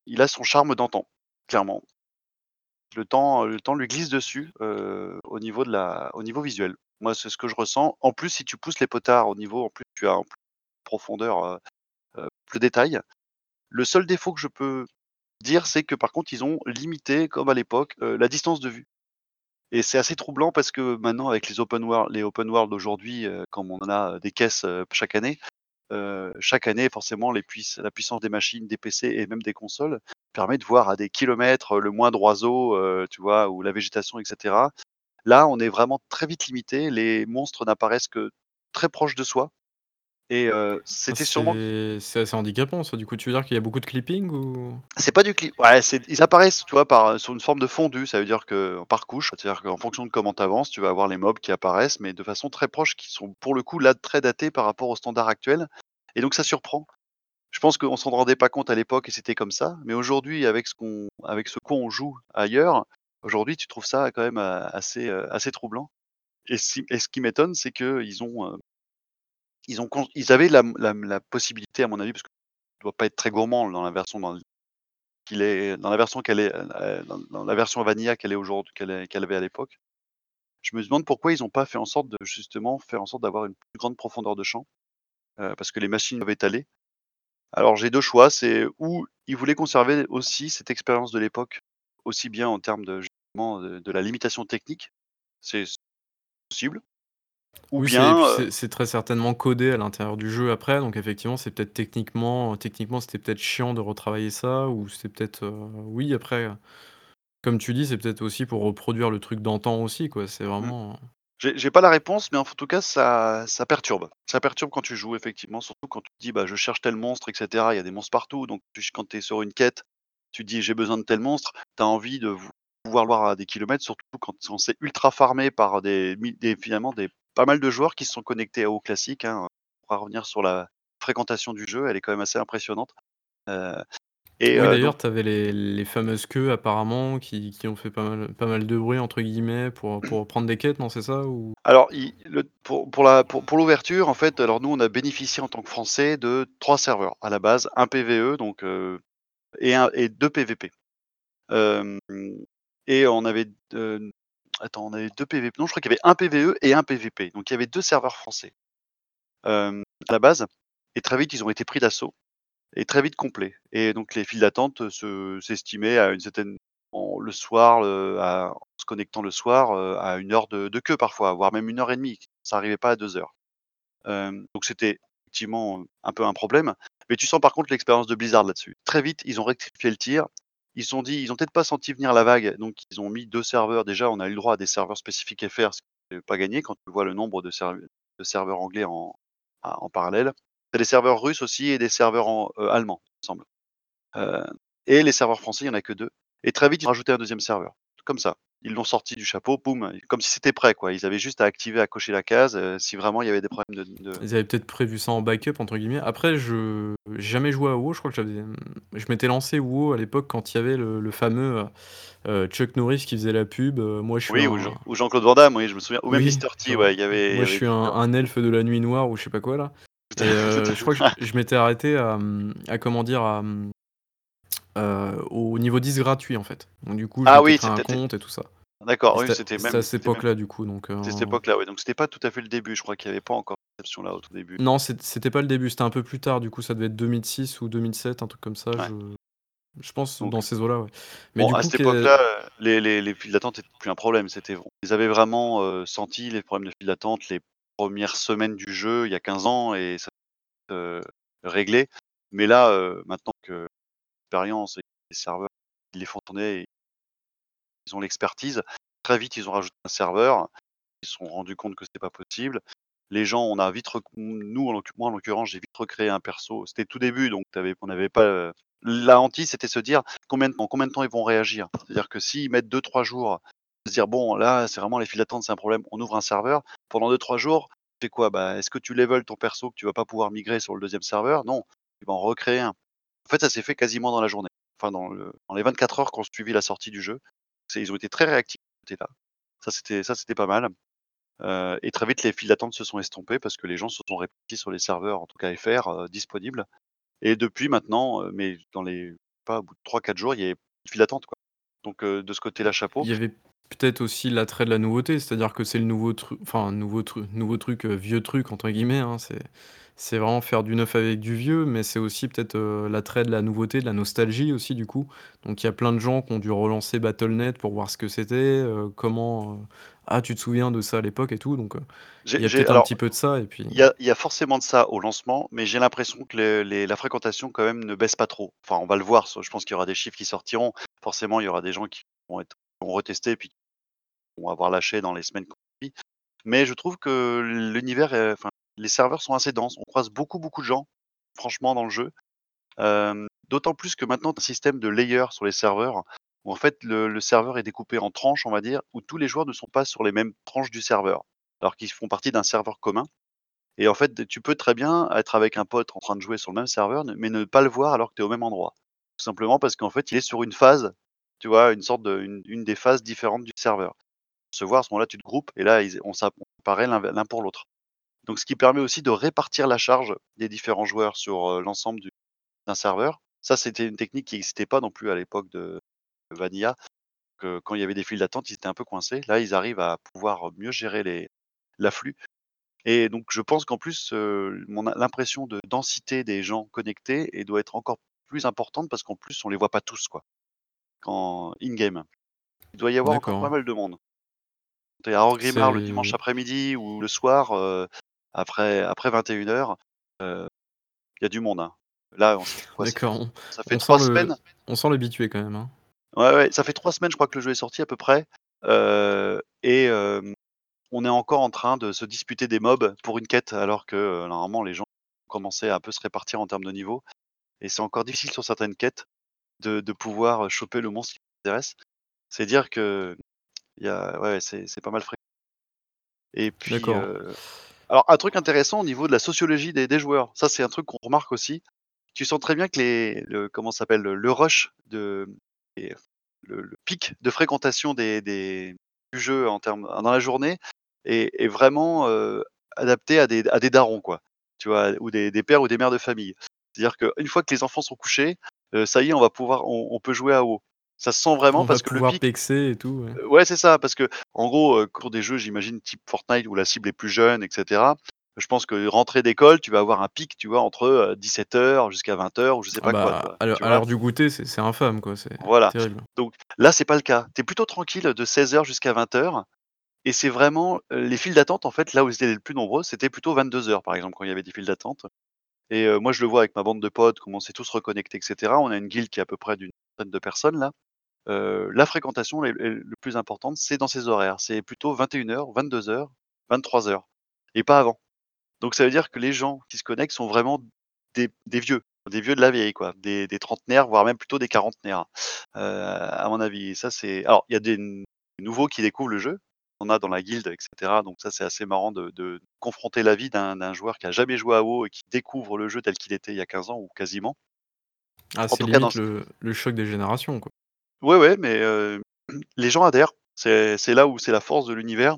il a son charme d'antan, clairement. Le temps, le temps lui glisse dessus, heu, au niveau de la au niveau visuel. Moi, c'est ce que je ressens. En plus, si tu pousses les potards au niveau en plus, tu as en plus profondeur, heu heu, plus détail. Le seul défaut que je peux dire, c'est que par contre, ils ont limité, comme à l'époque, la distance de vue et c'est assez troublant parce que maintenant avec les open world les open world d'aujourd'hui, heu, comme on en a, des caisses, chaque année, Heu, chaque année, forcément, la puissance des machines, des PC et même des consoles permet de voir à des kilomètres, le moindre oiseau, heu, tu vois? Ou la végétation et cetera. Là, on est vraiment très vite limité. Les monstres n'apparaissent que très proches de soi et heu,
ah,
c'était sûrement
c'est assez handicapant ça, du coup, tu veux dire qu'il y a beaucoup de clipping ou?
c'est pas du clip ouais, c'est ils apparaissent, tu vois? Par, sur une forme de fondu. Ça veut dire que par couche, c'est-à-dire qu'en fonction de comment tu avances, tu vas avoir les mobs qui apparaissent, mais de façon très proche, qui sont pour le coup, là, très datés par rapport aux standards actuels et donc ça surprend. Je pense qu'on s'en rendait pas compte à l'époque et c'était comme ça, mais aujourd'hui avec ce qu'on avec ce qu'on joue ailleurs, aujourd'hui tu trouves ça quand même, heu, assez, troublant et si et ce qui m'étonne, c'est qu'ils ont, ils avaient la possibilité à mon avis, parce que ça doit pas être très gourmand dans la version qu'il est dans la version qu'elle est, heu, dans dans la version vanilla qu'elle est aujourd'hui qu'elle avait à l'époque. Je me demande pourquoi ils ont pas fait en sorte de justement faire en sorte d'avoir une plus grande profondeur de champ, heu, parce que les machines doivent étaler Alors j'ai 2 choix, c'est ou ils voulaient conserver aussi cette expérience de l'époque, aussi bien en termes de de la limitation technique, c'est possible. Ou
Oui, c'est et
bien,
puis
heu
c'est c'est très certainement codé à l'intérieur du jeu après, donc effectivement, c'est peut-être techniquement techniquement, c'était peut-être chiant de retravailler ça ou c'était peut-être, heu, oui, après, comme tu dis, c'est peut-être aussi pour reproduire le truc d'antan aussi, quoi. C'est
mmh.
vraiment
J'ai j'ai pas la réponse, mais en f tout cas, ça ça perturbe. Ça perturbe quand tu joues effectivement, surtout quand tu te dis: «Bah, je cherche tel monstre» et cetera. Il y a des monstres partout, donc tu ch quand tu es sur une quête, tu te dis: «J'ai besoin de tel monstre», tu as envie de vou pouvoir le voir à des kilomètres, surtout quand quand c'est ultra farmé par des mi des finalement des pas mal de joueurs qui se sont connectés à WoW classique, hein. On va revenir sur la fréquentation du jeu, elle est quand même assez impressionnante, et
Oui, d'ailleurs, tu avais les les fameuses queues apparemment qui qui ont fait pas mal pas mal de bruit entre guillemets pour, pour prendre des quêtes, non, c'est ça? Ou?
Alors le pour pour la pour pour l'ouverture, en fait, alors nous, on a bénéficié en tant que Français de 3 serveurs à la base, un PVE donc et un et 2 PVP. Et on avait attends, on avait 2 PVP non, je crois qu'il y avait un PVE et un PVP. Donc il y avait 2 serveurs français, à la base et très vite, ils ont été pris d'assaut et très vite complets et donc les files d'attente se s'estimaient à une certaine le soir, en se connectant le soir, heu, à 1 heure de queue parfois, voire même 1 heure et demie. Ça arrivait pas à 2 heures. Donc c'était effectivement, un peu un problème. Mais tu sens par contre l'expérience de Blizzard là-dessus. Très vite, ils ont rectifié le tir. Ils se sont dit ils ont peut-être pas senti venir la vague, donc ils ont mis 2 serveurs. Déjà, on a eu le droit à des serveurs spécifiques FR, ce qui est pas gagné quand tu vois le nombre de serv de serveurs anglais en parallèle. Tu des serveurs russes aussi et des serveurs heu, allemands, il me semble. Heu et les serveurs français, il y en a que 2 et très vite, ils ont rajouté un deuxième serveur, comme ça. Ils l'ont sorti du chapeau, boum, comme si c'était prêt, quoi. Ils avaient juste à activer, à cocher la case, heu, si vraiment il y avait des problèmes de de
ils avaient peut-être prévu ça en «backup» entre guillemets. Après je j'ai jamais joué à WoW, je crois que j'avais, je m'étais lancé WoW à l'époque quand il y avait le le fameux, heu heu, Chuck Norris qui faisait la pub, moi je suis
oui, ou Jean-Claude Van Damme, oui, je me souviens, ou même
oui,
Mr
tu
T, ouais, il y avait y
Moi je suis un elfe de la nuit noire ou je sais pas quoi là et je crois que je je m'étais arrêté à, à comment dire? À, au niveau 10 gratuit en fait. Donc du coup, je
Ah oui,
un compte et tout ça
d'accord, oui,
c'était
c'était
c'était à
même
cette
même
époque-là du coup donc
c'était cette époque-là, ouais, donc c'était pas tout à fait le début. Je crois qu'il y avait pas encore cette option-là au tout début.
non, c'ét c'était pas le début, c'était un peu plus tard du coup, ça devait être 2006 ou 2007, un truc comme ça,
Ouais,
je je pense
donc
dans ces eaux-là, ouais. Mais
bon,
du
à
coup,
cette
qu'est
époque-là, les les les files d'attente étaient plus un problème, c'était ils avaient vraiment, heu, senti les problèmes de files d'attente les premières semaines du jeu, il y a 15 ans et ça heu, réglé. Mais là, heu, maintenant que l'expérience et les serveurs, ils les font tourner et ils ont l'expertise, très vite, ils ont rajouté un serveur. Ils se sont rendus compte que c'était pas possible. Les gens, on a vite rec nous, en moi, en l'occurrence, j'ai vite recréé un perso. C'était tout début, donc on n'avait pas, heu la hantise, c'était se dire: «Combien de temps combien de temps ils vont réagir?» c'est-à-dire que s'ils mettent deux trois jours, se dire: «Bon, là, c'est vraiment les files d'attente, c'est un problème, on ouvre un serveur». Pendant deux trois jours, tu fais quoi? Bah, est-ce que tu level ton perso que tu vas pas pouvoir migrer sur le deuxième serveur? Non, tu vas en recréer un. En fait, ça s'est fait quasiment dans la journée. Enfin, dans dans les 24 heures qui ont suivi la sortie du jeu. Ils ont été très réactifs côté-là. Ça, c'était ça, c'était pas mal. Heu et très vite, les files d'attente se sont estompées parce que les gens se sont répartis sur les serveurs, en tout cas FR, heu, disponibles et depuis maintenant, heu, mais dans les pas au bout de 3-4 jours, il y avait de file d'attente. Donc de ce côté-là, chapeau.
il y avait peut-être aussi l'attrait de la nouveauté, c'est-à-dire que c'est le nouveau truc enfin nouveau tru nouveau truc, «vieux truc» entre guillemets, hein, c'est vraiment faire du neuf avec du vieux, mais c'est aussi peut-être, heu, l'attrait de la nouveauté, de la nostalgie aussi du coup. Donc il y a plein de gens qui ont dû relancer Battle.net pour voir ce que c'était, heu, comment, heu: «Ah tu te souviens de ça à l'époque?» et tout donc
J'ai
il y a
j'ai
peut-être un
alors
petit peu de ça et puis
Il y a il y a forcément de ça au lancement, mais j'ai l'impression que les la fréquentation quand même ne baisse pas trop. Enfin, on va le voir, ça je pense qu'il y aura des chiffres qui sortiront. Forcément, il y aura des gens qui vont être qui vont retester puis qui vont avoir lâché dans les semaines qui ont suivi. Mais je trouve que l'univers est enfin, les serveurs sont assez denses. On croise beaucoup, beaucoup de gens, franchement, dans le jeu. D'autant plus que maintenant, tu as un système de layer sur les serveurs où en fait le serveur est découpé en tranches, on va dire, où tous les joueurs ne sont pas sur les mêmes tranches du serveur, alors qu'ils font partie d'un serveur commun. Et en fait, tu peux très bien être avec un pote en train de jouer sur le même serveur, mais ne pas le voir alors que tu es au même endroit. Tout simplement parce qu'en fait, il est sur une phase, tu vois? Une sorte de des phases différentes du serveur. Se voir, à ce moment-là, tu te groupes et là, on s'app on apparaît l'un l'un pour l'autre. Donc ce qui permet aussi de répartir la charge des différents joueurs sur, l'ensemble du d'un serveur. Ça, c'était une technique qui existait pas non plus à l'époque de Vanilla, que quand il y avait des files d'attente, ils étaient un peu coincés. Là, ils arrivent à pouvoir mieux gérer les l'afflux et donc je pense qu'en plus, a l'impression de densité des gens connectés et doit être encore plus importante parce qu'en plus on les voit pas tous quoi, quand in game. Il doit y avoir encore pas mal de monde. à Orgrimmar le dimanche après-midi ou le soir, heu, après après 21:00, heu, il y a du monde, hein. Là, on quoi?
D'accord, on
ça fait
on sent
3
le
semaines
on sent l'habitué quand même, hein.
ouais, ouais, ça fait 3 semaines, je crois que le jeu est sorti à peu près, et on est encore en train de se disputer des mobs pour une quête alors que, normalement les gens ont commencé à un peu se répartir en termes de niveau et c'est encore difficile sur certaines quêtes de de pouvoir, choper le monstre qui nous intéresse. C'est dire qu'il y a ouais, c'est c'est pas mal fréquent et puis, alors un truc intéressant au niveau de la sociologie des des joueurs, ça c'est un truc qu'on remarque aussi. Tu sens très bien que les le comment s'appelle? Le rush de le le pic de fréquentation des des du jeu en termes dans la journée est est vraiment, heu, adapté à des à des darons quoi, tu vois? Ou des des pères ou des mères de famille. C'est-à-dire qu'une fois que les enfants sont couchés, heu, ça y est, on va pouvoir on on peut jouer à WoW. Ça se sent vraiment
On va
parce que le pic
pexer et tout, ouais.
C'est ça, parce qu'en gros, heu, pour des jeux, j'imagine type Fortnite où la cible est plus jeune et cetera. Je pense que rentrée d'école, tu vas avoir un pic, tu vois, entre, heu, 17:00 jusqu'à 20:00 ou je sais
Ah
pas quoi,
bah,
toi,
à l'heure à du goûter, c'est infâme quoi, c'est
Voilà.
terrible.
Donc là, c'est pas le cas. Tu es plutôt tranquille de 16:00 jusqu'à 20:00 et c'est vraiment, heu, les files d'attente, en fait, là où ils étaient les plus nombreux, c'était plutôt 22:00, par exemple, quand il y avait des files d'attente et heu, moi, je le vois avec ma bande de potes, comment on s'est tous reconnectés et cetera. On a une guilde qui est à peu près d'une trentaine de personnes là. Heu, la fréquentation est est le plus importante, c'est dans ces horaires. C'est plutôt 21:00-22:00, 23:00 et pas avant. Donc ça veut dire que les gens qui se connectent sont vraiment des des vieux, des vieux de la vieille quoi, des des trentenaires, voire même plutôt des quarantenaires, heu, à mon avis ça c'est alors il y a des nouveaux qui découvrent le jeu. On a dans la guilde et cetera, donc ça c'est assez marrant de de confronter l'avis d'un d'un joueur qui a jamais joué à WoW et qui découvre le jeu tel qu'il était il y a 15 ans ou quasiment.
Ah, c'est
dans
le le choc des générations, quoi.
Ouais, ouais, mais (clears throat) les gens adhèrent. C'est c'est là où c'est la force de l'univers,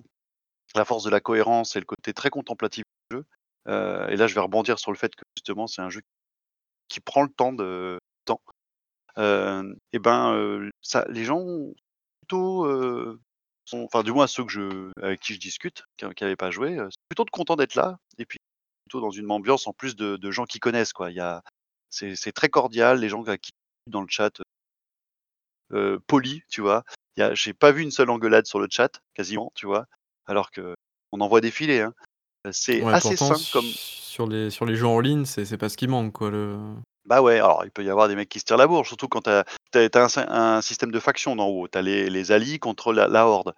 la force de la cohérence et le côté très contemplatif du jeu, et là je vais rebondir sur le fait que justement c'est un jeu qui prend le temps de temps, et ben, ça les gens plutôt, sont enfin du moins ceux que je avec qui je discute, qui qui avaient pas joué, sont plutôt contents d'être là et puis plutôt dans une ambiance en plus de de gens qui connaissent quoi. Il y a c'est c'est très cordial, les gens qui dans le chat, polis, tu vois? J'ai pas vu une seule engueulade sur le chat, quasiment, tu vois? Alors qu'on en voit défiler, hein. Heu, c'est
Ouais,
assez
pourtant
sain comme
sur les sur les jeux en ligne, c'est c'est pas ce qui manque, quoi, le
bah, ouais, alors il peut y avoir des mecs qui se tirent la bourre, surtout quand tu as tu as tu as un sy un système de faction dans WoW. Tu as les les alliés contre la la horde.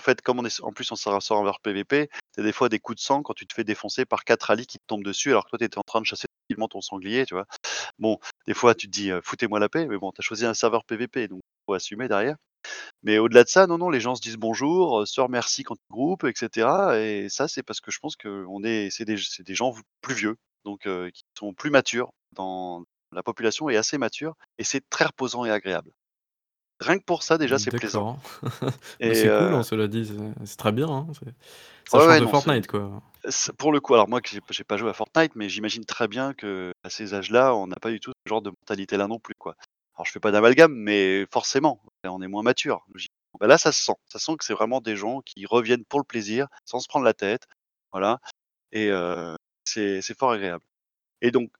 En fait, comme on est en plus on sort sort vers PVP, tu as des fois des coups de sang quand tu te fais défoncer par 4 alliés qui te tombent dessus alors que toi tu étais en train de chasser tranquillement ton sanglier, tu vois? Bon, des fois tu te dis, «Foutez-moi la paix», mais bon, tu as choisi un serveur PVP donc faut assumer derrière. Mais au-delà de ça, non, non, les gens se disent bonjour, se remercient quand ils groupent et cetera et ça, c'est parce que je pense qu'on est c'est des des gens plus vieux, donc qui sont plus matures dans la population est assez mature et c'est très reposant et agréable. Rien que pour ça, déjà, c'est plaisant (laughs) et
c'est cool,
heu
hein, cela dit, c'est c'est très bien, hein, c'est ça
ouais,
change
ouais,
de
non, c'est
Fortnite, quoi.
c'est pour le coup, alors moi que j'ai j'ai pas joué à Fortnite, mais j'imagine très bien qu'à ces âges-là, on n'a pas du tout ce genre de mentalité-là non plus, quoi. Alors je fais pas d'amalgame, mais forcément, on est moins mature. Logiquement. Bah, là, ça se sent. Ça sent que c'est vraiment des gens qui reviennent pour le plaisir, sans se prendre la tête, voilà et c'est c'est fort agréable et donc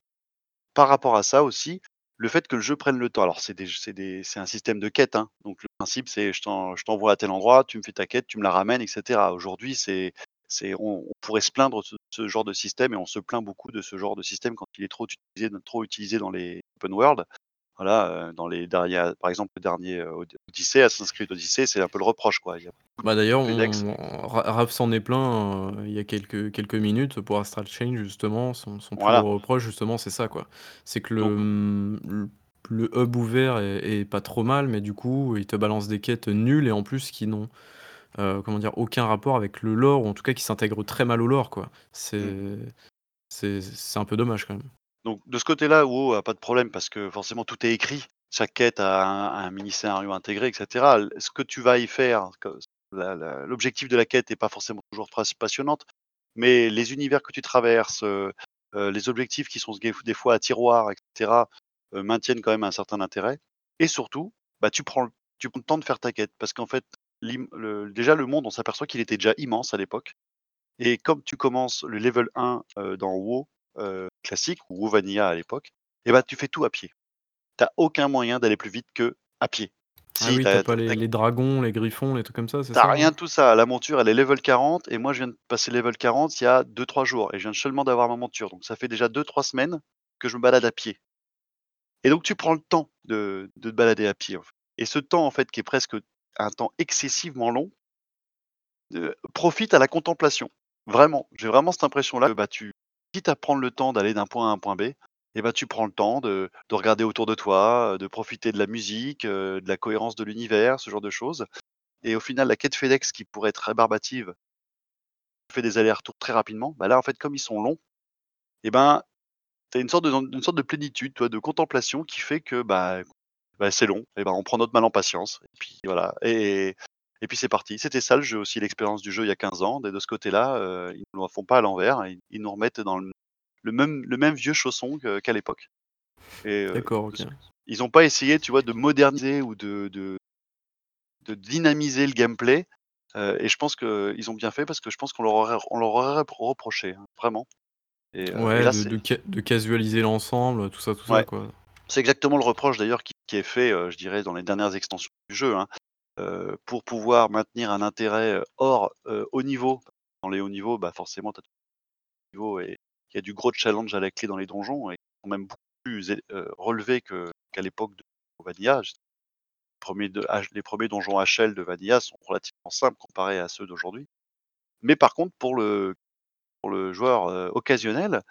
par rapport à ça aussi, le fait que le jeu prenne le temps alors c'est un système de quête, hein, donc le principe c'est je t'en je t'envoie à tel endroit, tu me fais ta quête, tu me la ramènes et cetera. Aujourd'hui, on pourrait se plaindre de ce ce genre de système et on se plaint beaucoup de ce genre de système quand il est trop utilisé trop utilisé dans les open world. Voilà, heu, dans les derniers par exemple, le dernier, heu, Od Odyssey, Assassin's Creed Odyssey, c'est un peu le reproche, quoi. Il y a beaucoup
Bah, d'ailleurs, on Raph s'en est heu, il y a quelques quelques minutes pour Astral Chain justement. Son son plus
Voilà,
gros reproche justement, c'est ça, quoi. C'est que le, mmh, le le hub ouvert est est pas trop mal, mais du coup, il te balance des quêtes nulles et en plus qui n'ont, comment dire? Aucun rapport avec le lore ou en tout cas qui s'intègrent très mal au lore, quoi.
mmh.
C'est c'est c'est un peu dommage quand même.
Donc de ce côté-là, WoW a pas de problème parce que forcément tout est écrit. Chaque quête a un mini scénario intégré et cetera. L ce que tu vas y faire, l'objectif de la quête est pas forcément toujours très passionnante, mais les univers que tu traverses, heu heu, les objectifs qui sont des fois à tiroir et cetera, heu, maintiennent quand même un certain intérêt et surtout, bah, tu prends tu le temps de faire ta quête parce qu'en fait, déjà le monde, on s'aperçoit qu'il était déjà immense à l'époque et comme tu commences le level 1, heu, dans WoW, heu, classique ou WoW Vanilla à l'époque et bah, tu fais tout à pied. Tu as aucun moyen d'aller plus vite qu'à pied.
Ah
Si,
oui,
tu
tu
as
as pas les les dragons, les griffons, les trucs comme ça, c'est ça,
rien
hein?
de tout ça. La monture, elle est level 40 et moi, je viens de passer level 40 il y a 2-3 jours et je viens seulement d'avoir ma monture. Donc ça fait déjà 2-3 semaines que je me balade à pied. Et donc tu prends le temps de de te balader à pied, en fait. Et ce temps, en fait, qui est presque un temps excessivement long heu, profite à la contemplation. Vraiment, j'ai vraiment cette impression-là que, bah, tu quitte à prendre le temps d'aller d'un point A à un point B et bah, tu prends le temps de de regarder autour de toi, heu, de profiter de la musique, heu, de la cohérence de l'univers, ce genre de choses. Et au final, la quête FedEx qui pourrait être rébarbative fait des allers-retours très rapidement. Bah, là, en fait, comme ils sont longs et ben, tu as une sorte de une sorte de plénitude, de contemplation qui fait que, bah, bah, c'est long et ben, on prend notre mal en patience et puis voilà et puis c'est parti. C'était ça le jeu aussi, l'expérience du jeu il y a 15 ans et de ce côté-là, heu, ils nous la font pas à l'envers, ils ils nous remettent dans le le même le même vieux chausson qu'à l'époque heu,
D'accord,
de
OK.
ce ils ont pas essayé, tu vois, de moderniser ou de de de dynamiser le gameplay, heu et je pense qu'ils ont bien fait parce que je pense qu'on leur aurait on leur aurait rep reproché, hein, vraiment et heu et
Ouais,
là,
de
c'est
de ca de casualiser l'ensemble, tout ça, tout ça, quoi.
c'est exactement le reproche d'ailleurs qui qui est fait, je dirais dans les dernières extensions du jeu, hein. Pour pouvoir maintenir un intérêt, hors, haut niveau. Dans les hauts niveaux, bah, forcément, tu as et il y a du gros challenge à la clé dans les donjons et sont même beaucoup plus relevés qu'à l'époque de Vanilla. Les premiers donjons HL de Vanilla sont relativement simples comparés à ceux d'aujourd'hui. Mais par contre, pour le joueur, occasionnel,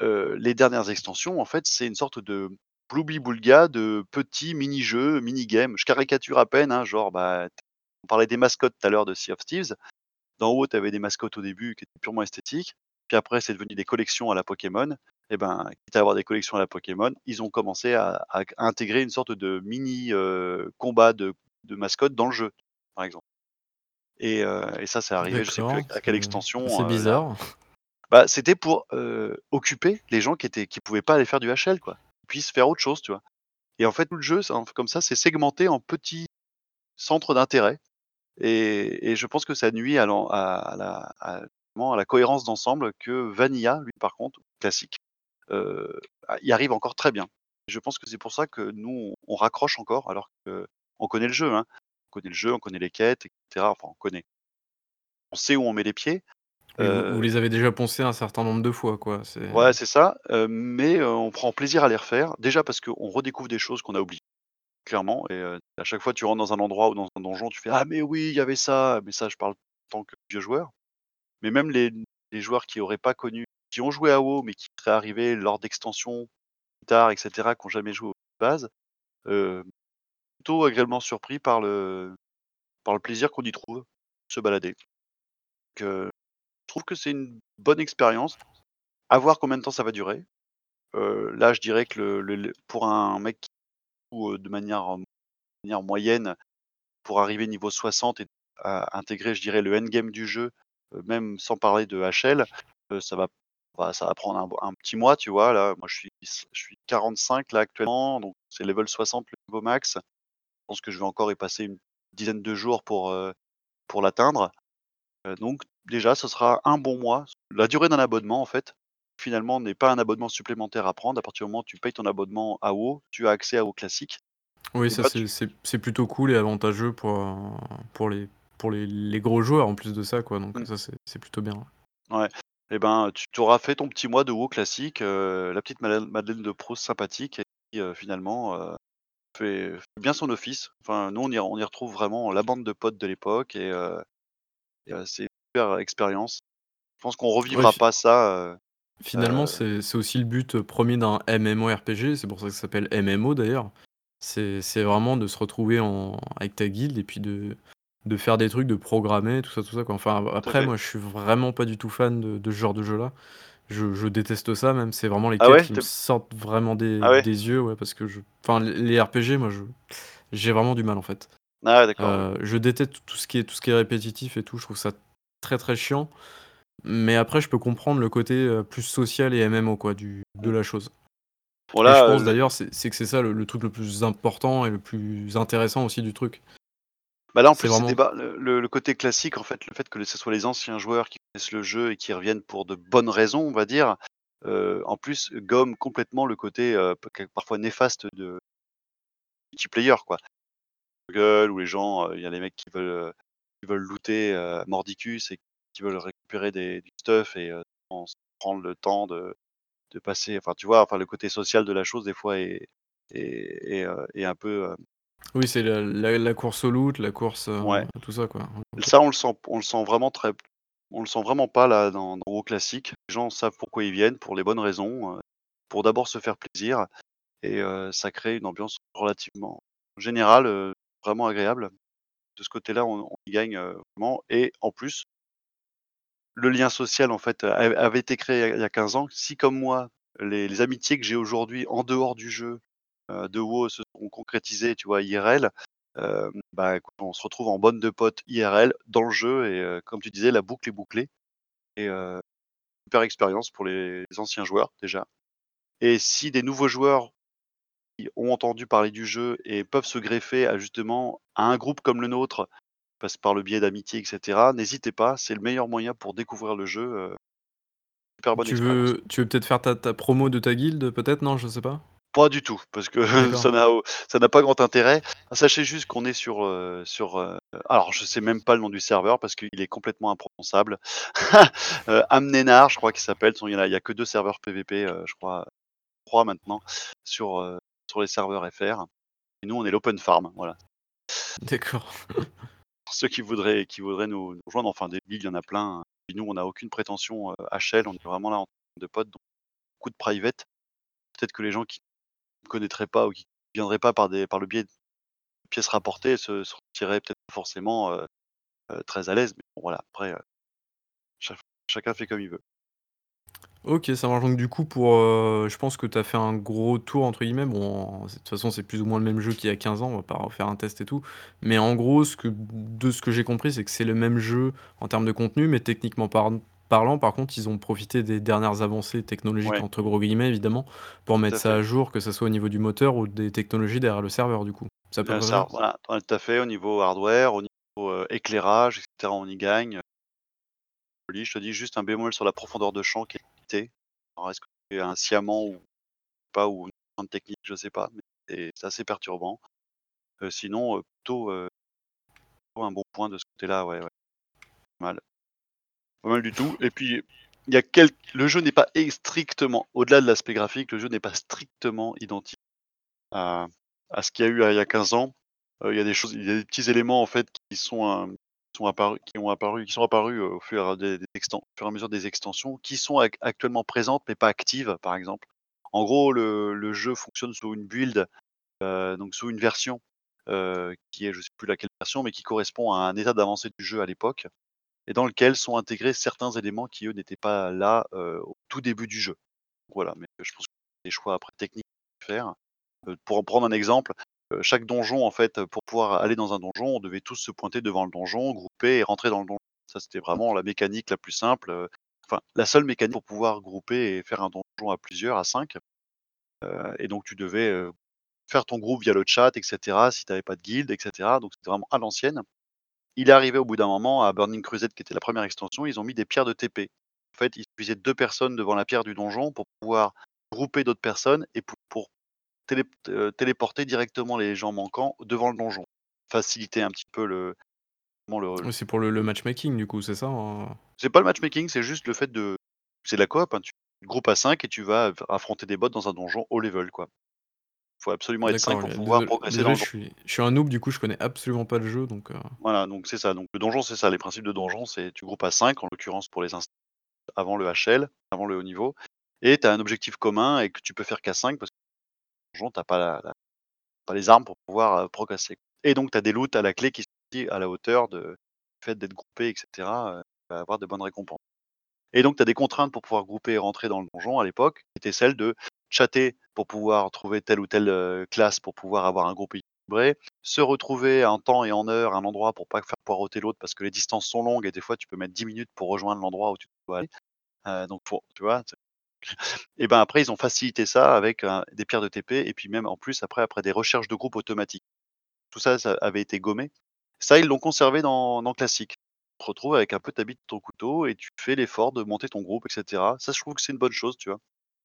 les dernières extensions, en fait, c'est une sorte de Bloubi-Boulga de petits mini-jeux, mini-games. Je caricature à peine, hein, genre, bah, on parlait des mascottes tout à l'heure de Sea of Thieves. D'en haut, tu avais des mascottes au début qui étaient purement esthétiques, puis après c'est devenu des collections à la Pokémon et ben, quitte à avoir des collections à la Pokémon, ils ont commencé à intégrer une sorte de mini, heu, combat de de mascottes dans le jeu, par exemple et et ça, c'est arrivé, je sais plus à à
c'est
quelle
c'est
extension, là.
bizarre.
Bah, c'était pour, heu, occuper les gens qui étaient qui pouvaient pas aller faire du HL, quoi. Ils puissent faire autre chose, tu vois? Et en fait, tout le jeu, comme ça, c'est segmenté en petits centres d'intérêt et je pense que ça nuit à la cohérence d'ensemble que Vanilla, lui, par contre, classique, heu, a y arrive encore très bien. Je pense que c'est pour ça que nous, on raccroche encore alors qu'on connaît le jeu, hein. On connaît le jeu, on connaît les quêtes et cetera, enfin on connaît. On sait où on met les pieds,
Oui, vous les avez déjà poncés un certain nombre de fois, quoi, c'est
ouais, c'est ça, heu, mais heu, on prend plaisir à les refaire. Déjà parce qu'on redécouvre des choses qu'on a oubliées, clairement et à chaque fois tu rentres dans un endroit ou dans un donjon, tu fais: «Ah mais oui, il y avait ça!» mais ça, je parle en tant que vieux joueur. Mais même les les joueurs qui auraient pas connu qui ont joué à WoW, mais qui seraient arrivés lors d'extensions plus tard et cetera, qui ont jamais joué aux bases, heu, plutôt agréablement surpris par le par le plaisir qu'on y trouve, se balader. Donc trouve que c'est une bonne expérience. À voir combien de temps ça va durer. Heu, là, je dirais que le pour un mec qui joue, heu, de manière, de manière moyenne, pour arriver niveau 60 et intégrer, je dirais, le endgame du jeu, même sans parler de HL, ça va bah, ça va prendre un petit mois, tu vois? Là, moi, je suis je suis 45 là, actuellement, donc c'est level 60 le niveau max. Je pense que je vais encore y passer une dizaine de jours pour, pour l'atteindre. Donc déjà, ce sera un bon mois. La durée d'un abonnement, en fait, finalement, n'est pas un abonnement supplémentaire à prendre. À partir du moment où tu payes ton abonnement à WoW, tu as accès à WoW classique
Oui,
et
ça c'est
tu
plutôt cool et avantageux pour, pour les pour les les gros joueurs en plus de ça, quoi, donc
mmh,
ça c'est plutôt bien, ouais.
et ben, tu auras fait ton petit mois de WoW classique, heu, la petite Madeleine de Proust sympathique et qui, heu, finalement, fait fait bien son office. Enfin, nous, on y on y retrouve vraiment la bande de potes de l'époque et c'est super expérience. Je pense qu'on revivra pas ça,
finalement,
heu,
c'est aussi le but, 1 d'un MMORPG, c'est pour ça que ça s'appelle MMO d'ailleurs. C'est vraiment de se retrouver en avec ta guilde et puis de de faire des trucs, de programmer, tout ça, tout ça, quoi. Enfin, après, moi, je suis vraiment pas du tout fan de de ce genre de jeu-là. Je je déteste ça même, c'est vraiment les
Ah
quêtes
ouais?
qui me sortent vraiment des
ah ouais?
des yeux, ouais, parce que je enfin, les RPG, moi, je j'ai vraiment du mal, en fait.
Ah ouais, d'accord,
je déteste tout ce qui est tout ce qui est répétitif et tout, je trouve ça très, très chiant. Mais après, je peux comprendre le côté, heu, plus social et MMO, quoi, du de la chose. Et je
heu,
pense
le
d'ailleurs, c'est que c'est ça le le truc le plus important et le plus intéressant aussi du truc.
bah, là, en plus, c'est
vraiment
débat le côté classique, en fait, le fait que ce soit les anciens joueurs qui connaissent le jeu et qui reviennent pour de bonnes raisons, on va dire, heu, en plus, gomme complètement le côté, parfois néfaste de multiplayer, quoi. gueule ou les gens, il y a les mecs qui veulent, veulent looter, mordicus et qui veulent récupérer des du stuff et sans prendre le temps de de passer enfin, tu vois? Enfin, le côté social de la chose des fois est est est, heu, est un peu,
Oui, c'est la la la course au loot, la course,
Ouais.
tout ça, quoi.
Ça, on le sent on le sent vraiment très on le sent vraiment pas là dans dans WoW classique. Les gens savent pourquoi ils viennent, pour les bonnes raisons, pour d'abord se faire plaisir et ça crée une ambiance relativement générale, vraiment agréable. De ce côté-là, on y gagne, vraiment et en plus le lien social, en fait, avait été créé il y a il y a 15 ans. Si comme moi, les amitiés que j'ai aujourd'hui en dehors du jeu, de WoW se sont concrétisées, tu vois, IRL, hem, bah, on se retrouve en bande de potes IRL dans le jeu et comme tu disais, la boucle est bouclée et super expérience pour les anciens joueurs déjà et si des nouveaux joueurs ont entendu parler du jeu et peuvent se greffer à justement à un groupe comme le nôtre, passe par le biais d'amitié et cetera, n'hésitez pas, c'est le meilleur moyen pour découvrir le jeu, super bonne
Tu
expérience.
veux tu veux peut-être faire ta ta promo de ta guilde peut-être? Non, je sais pas?
Pas du tout, parce que (laughs) ça n'a pas grand intérêt. Sachez juste qu'on est sur, heu, sur, heu, alors je sais même pas le nom du serveur parce qu'il est complètement imprononçable. (laughs) Heu, Amnenar, je crois qu'il s'appelle, il y y a que 2 serveurs PVP, je crois, 3 maintenant sur, sur les serveurs FR et nous on est l'open farm, voilà.
D'accord. (laughs)
Ceux qui voudraient qui voudraient nous nous rejoindre, enfin des guildes, il y en a plein, hein. Et nous on n'a aucune prétention, HL, on est vraiment là en de potes, donc beaucoup de private. Peut-être que les gens qui ne connaîtraient pas ou qui viendraient pas par des par le biais de pièces rapportées se se sentiraient peut-être forcément, heu heu, très à l'aise, mais bon voilà, après, chacun fait comme il veut.
OK, ça marche donc du coup pour, heu, je pense que tu as fait un «gros tour» entre guillemets. Bon, c'est de toute façon, c'est plus ou moins le même jeu qu'il y a 15 ans, on va pas refaire un test et tout. Mais en gros, ce que de ce que j'ai compris, c'est que c'est le même jeu en termes de contenu, mais techniquement parl parlant, par contre, ils ont profité des dernières avancées «technologiques»
Ouais,
entre gros guillemets évidemment, pour
tout
mettre
à
ça
fait.
à jour, que ça soit au niveau du moteur ou des technologies derrière le serveur du coup. C'est à peu
Heu,
près ça?
ça voilà, ouais, tout à fait, au niveau hardware, au niveau, heu, éclairage et cetera, on y gagne. Joli, je te dis juste un bémol sur la profondeur de champ qui est Alors est-ce que c'est un sciemment ou pas ou une technique, je sais pas, mais c'est c'est assez perturbant. Heu, sinon, plutôt, heu, plutôt un bon point de ce côté-là, ouais, ouais, mal. Pas mal du tout et puis il y a le jeu n'est pas strictement au-delà de l'aspect graphique, le jeu n'est pas strictement identique à à ce qu'il y a eu, il y a 15 ans. Il y a des choses il y a des petits éléments en fait qui sont, sont apparus qui ont apparu qui sont apparus, heu, au fur et à mesure des extensions, qui sont ac actuellement présentes mais pas actives, par exemple. En gros, le jeu fonctionne sous une build, heu, donc sous une version, heu, qui est je sais plus laquelle version, mais qui correspond à un état d'avancée du jeu à l'époque et dans lequel sont intégrés certains éléments qui, eux, n'étaient pas là, au tout début du jeu. Voilà, mais je pense que des choix après techniques à faire. Pour en prendre un exemple, chaque donjon, en fait, pour pouvoir aller dans un donjon, on devait tous se pointer devant le donjon, grouper et rentrer dans le donjon. Ça, c'était vraiment la mécanique la plus simple, heu, enfin, la seule mécanique pour pouvoir grouper et faire un donjon à plusieurs, à 5. Heu et donc tu devais, faire ton groupe via le chat et cetera, si tu avais pas de guilde et cetera, donc c'était vraiment à l'ancienne. Il est arrivé au bout d'un moment à Burning Crusade qui était la première extension, ils ont mis des pierres de TP. En fait, il suffisait de 2 personnes devant la pierre du donjon pour pouvoir grouper d'autres personnes et pou pour télé heu, téléporter directement les gens manquants devant le donjon. Faciliter un petit peu le
c'est pour le le matchmaking du coup, c'est ça, hein?
c'est pas le matchmaking, c'est juste le fait de c'est de la coop, hein, tu te groupes à 5 et tu vas affronter des boss dans un donjon haut level, quoi. Faut absolument être 5
D'accord,
pour pouvoir
Désolé
progresser dans
désolé,
le
je
donjon.
suis je suis un noob, du coup, je connais absolument pas le jeu donc heu
Voilà, donc c'est ça, donc le donjon, c'est ça, les principes de donjon, c'est tu groupes à 5 en l'occurrence pour les inst avant le HL, avant le haut niveau et tu as un objectif commun et que tu peux faire qu'à 5 parce que donjon, tu pas les armes pour pouvoir, progresser et donc tu as des loots à la clé qui sont à la hauteur du fait d'être groupé et cetera, heu, tu vas avoir de bonnes récompenses et donc tu as des contraintes pour pouvoir grouper et rentrer dans le donjon à l'époque, qui étaient celles de chatter pour pouvoir trouver telle ou telle, classe pour pouvoir avoir un groupe équilibré, se retrouver en temps et en heure un endroit pour pas faire poireauter l'autre parce que les distances sont longues et des fois tu peux mettre 10 minutes pour rejoindre l'endroit où tu dois aller, donc pour tu vois? Et ben, après, ils ont facilité ça avec, des pierres de TP et puis même en plus après après des recherches de groupes automatiques. Tout ça, ça avait été gommé. Ça, ils l'ont conservé dans dans classique. Tu te retrouves avec un peu ta bite, ton couteau et tu fais l'effort de monter ton groupe et cetera. Ça, je trouve que c'est une bonne chose, tu vois?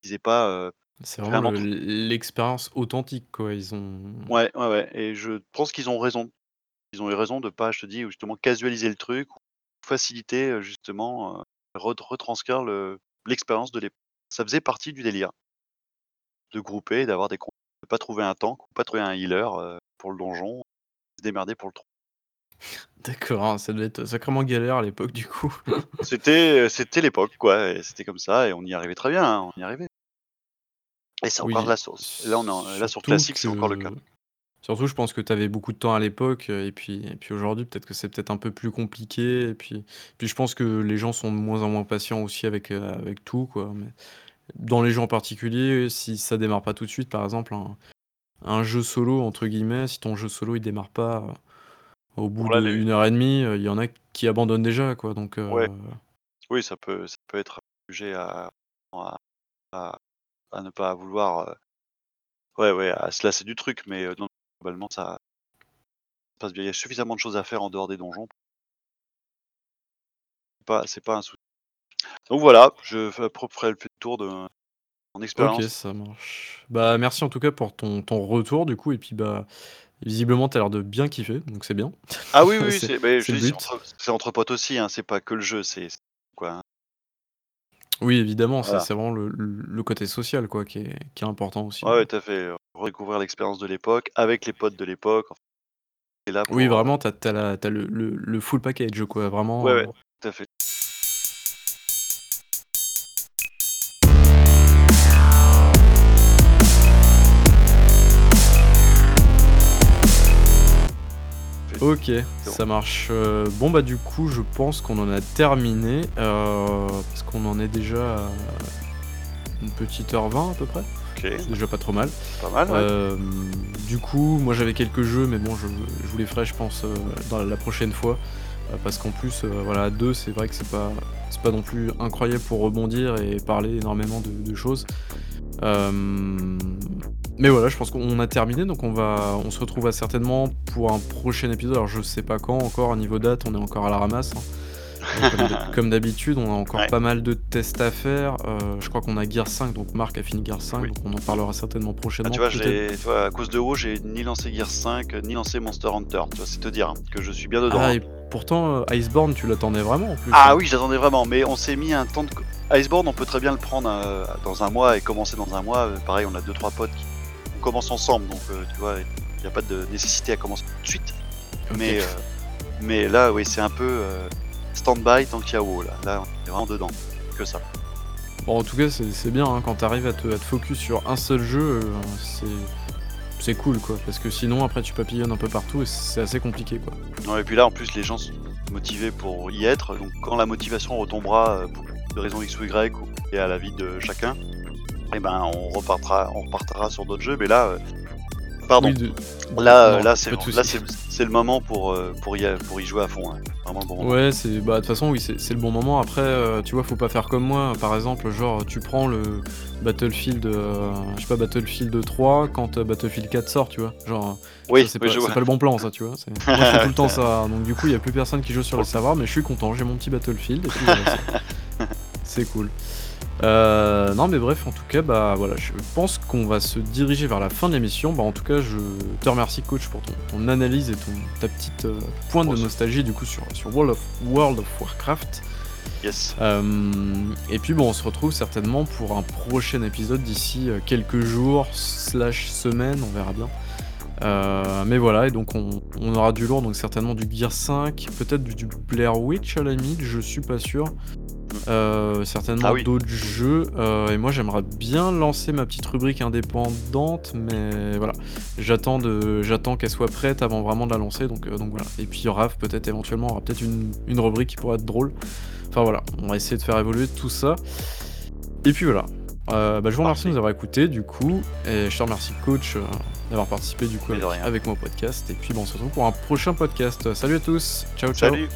Ils aient pas,
C'est vraiment le l'expérience authentique, quoi. Ils ont
Ouais, ouais, ouais et je pense qu'ils ont raison. Ils ont eu raison de pas, je te dis, justement casualiser le truc ou faciliter, justement, retranscrire le l'expérience de l'ép ça faisait partie du délire. De grouper, d'avoir des com de pas trouver un tank ou pas trouver un healer, heu, pour le donjon, se démerder pour le trou.
D'accord, ah ça devait être sacrément galère à l'époque du coup. (laughs)
C'était, heu, c'était l'époque quoi c'était comme ça et on y arrivait très bien, hein, on y arrivait. Et c'est encore
Oui,
la sauce. Là on est en là sur classique, c'est encore le cas.
Surtout je pense que tu avais beaucoup de temps à l'époque, heu et puis et puis aujourd'hui peut-être que c'est peut-être un peu plus compliqué et puis puis je pense que les gens sont de moins en moins patients aussi avec, heu, avec tout quoi, mais dans les jeux en particulier, si ça démarre pas tout de suite par exemple un un «jeu solo» entre guillemets, si ton jeu solo il démarre pas, heu, au bout d'1 heure et demie, heu, il y en a qui abandonnent déjà quoi donc heu
Ouais. Oui ça peut ça peut être sujet à à à à ne pas vouloir, heu ouais, ouais, à se lasser du truc mais heu, non, globalement ça passe bien. Il y a suffisamment de choses à faire en dehors des donjons pas c'est pas un souci. Donc voilà, je près le tour de mon
OK,
expérience.
ça marche. Bah, merci en tout cas pour ton ton retour du coup et puis, bah, visiblement tu as l'air de bien kiffer, donc c'est bien.
Ah oui, oui, (laughs)
C'est
c'est entre potes aussi, hein, c'est pas que le jeu, c'est quoi, hein.
Oui évidemment, c'est
Voilà.
c'est vraiment le le le côté social quoi qui est qui est important aussi,
Ouais, ouais, tout à fait, redécouvrir l'expérience de l'époque, avec les potes de l'époque, enfin là
Oui
pour, heu
vraiment tu as tu as la tu as le le le full package quoi,
Ouais,
vraiment,
ouais,
OK,
bon.
ça marche, heu, bon bah, du coup je pense qu'on en a terminé, parce qu'on en est déjà à une petite heure 20 à peu près?
OK.
C'est déjà pas trop mal.
Pas mal, ouais.
Hem, du coup, moi j'avais quelques jeux mais bon je je vous les ferai je pense, dans la prochaine fois, parce qu'en plus, voilà à 2 c'est vrai que c'est pas c'est pas non plus incroyable pour rebondir et parler énormément de de choses. Hem, mais voilà, je pense qu'on a terminé donc on va on se retrouvera certainement pour un prochain épisode. Alors je sais pas quand encore, niveau date, on est encore à la ramasse, hein. Comme d'hab (laughs) comme d'habitude, on a encore
Ouais.
pas mal de tests à faire, heu, je crois qu'on a Gears 5 donc Marc a fini Gears 5
Oui.
donc on en parlera certainement
Ah
prochainement
tu vois,
peut-être
j'ai tu vois, à cause de WoW, j'ai ni lancé Gears 5, ni lancé Monster Hunter, tu vois? C'est te dire, hein, que je suis bien dedans,
Ah
hein.
et pourtant, heu, Iceborne tu l'attendais vraiment en plus,
Ah
hein?
oui, j'attendais vraiment, mais on s'est mis un temps de Iceborne, on peut très bien le prendre, heu, dans 1 mois et commencer dans 1 mois, pareil on a 2-3 potes qui commence ensemble donc heu, tu vois, il y a pas de nécessité à commencer tout de suite. Mais heu, mais là oui, c'est un peu, heu, stand-by tant qu'il y a WoW là. Là, on est vraiment dedans, que ça.
Bon en tout cas c'est bien, hein, quand tu arrives à te à te focus sur un seul jeu, c'est c'est cool quoi, parce que sinon après tu papillonnes un peu partout et c'est assez compliqué quoi.
Ouais et puis là en plus les gens sont motivés pour y être, donc quand la motivation retombera, pour de raison X ou Y ou liée à la vie de chacun et ben, on repartira on repartira sur d'autres jeux mais là, heu pardon.
Oui de
Là,
non,
là c'est le moment pour, heu, pour y a pour y jouer à fond, hein. Vraiment le bon moment.
Ouais, c'est bah, de toute façon oui, c'est le bon moment après, tu vois, faut pas faire comme moi, par exemple, genre tu prends le Battlefield, je sais pas, Battlefield 3 quand, Battlefield 4 sort, tu vois? Genre,
Oui,
c'est
oui,
pas le bon plan ça, tu vois? Moi je fais tout le temps (laughs) ça, donc du coup il y a plus personne qui joue sur le
OK.
serveur mais je suis content, j'ai mon petit Battlefield (laughs) c'est cool. Heu, non mais bref, en tout cas, bah, voilà, je pense qu'on va se diriger vers la fin de l'émission. Bah, en tout cas, je te remercie coach pour ton ton analyse et ton ta petite, heu, pointe de nostalgie du coup sur sur World of World of Warcraft.
Yes.
Hem et puis bon, on se retrouve certainement pour un prochain épisode d'ici, heu, quelques jours slash semaines, on verra bien. Heu, mais voilà et donc on on aura du lourd, donc certainement du Gears 5, peut-être du du Blair Witch à la limite, je suis pas sûr.
Ah
certainement
oui.
d'autres jeux, heu et moi j'aimerais bien lancer ma petite rubrique indépendante, mais voilà, j'attends de j'attends qu'elle soit prête avant vraiment de la lancer donc heu, donc voilà et puis Raph peut-être éventuellement aura peut-être une une rubrique qui pourrait être drôle. Enfin voilà, on va essayer de faire évoluer tout ça et puis voilà. Bah, je vous remercie de nous avoir écoutés du coup et je te remercie coach, d'avoir participé du coup avec avec moi au podcast et puis, bah, on se retrouve pour un prochain podcast. Salut à tous, ciao ciao.
Salut.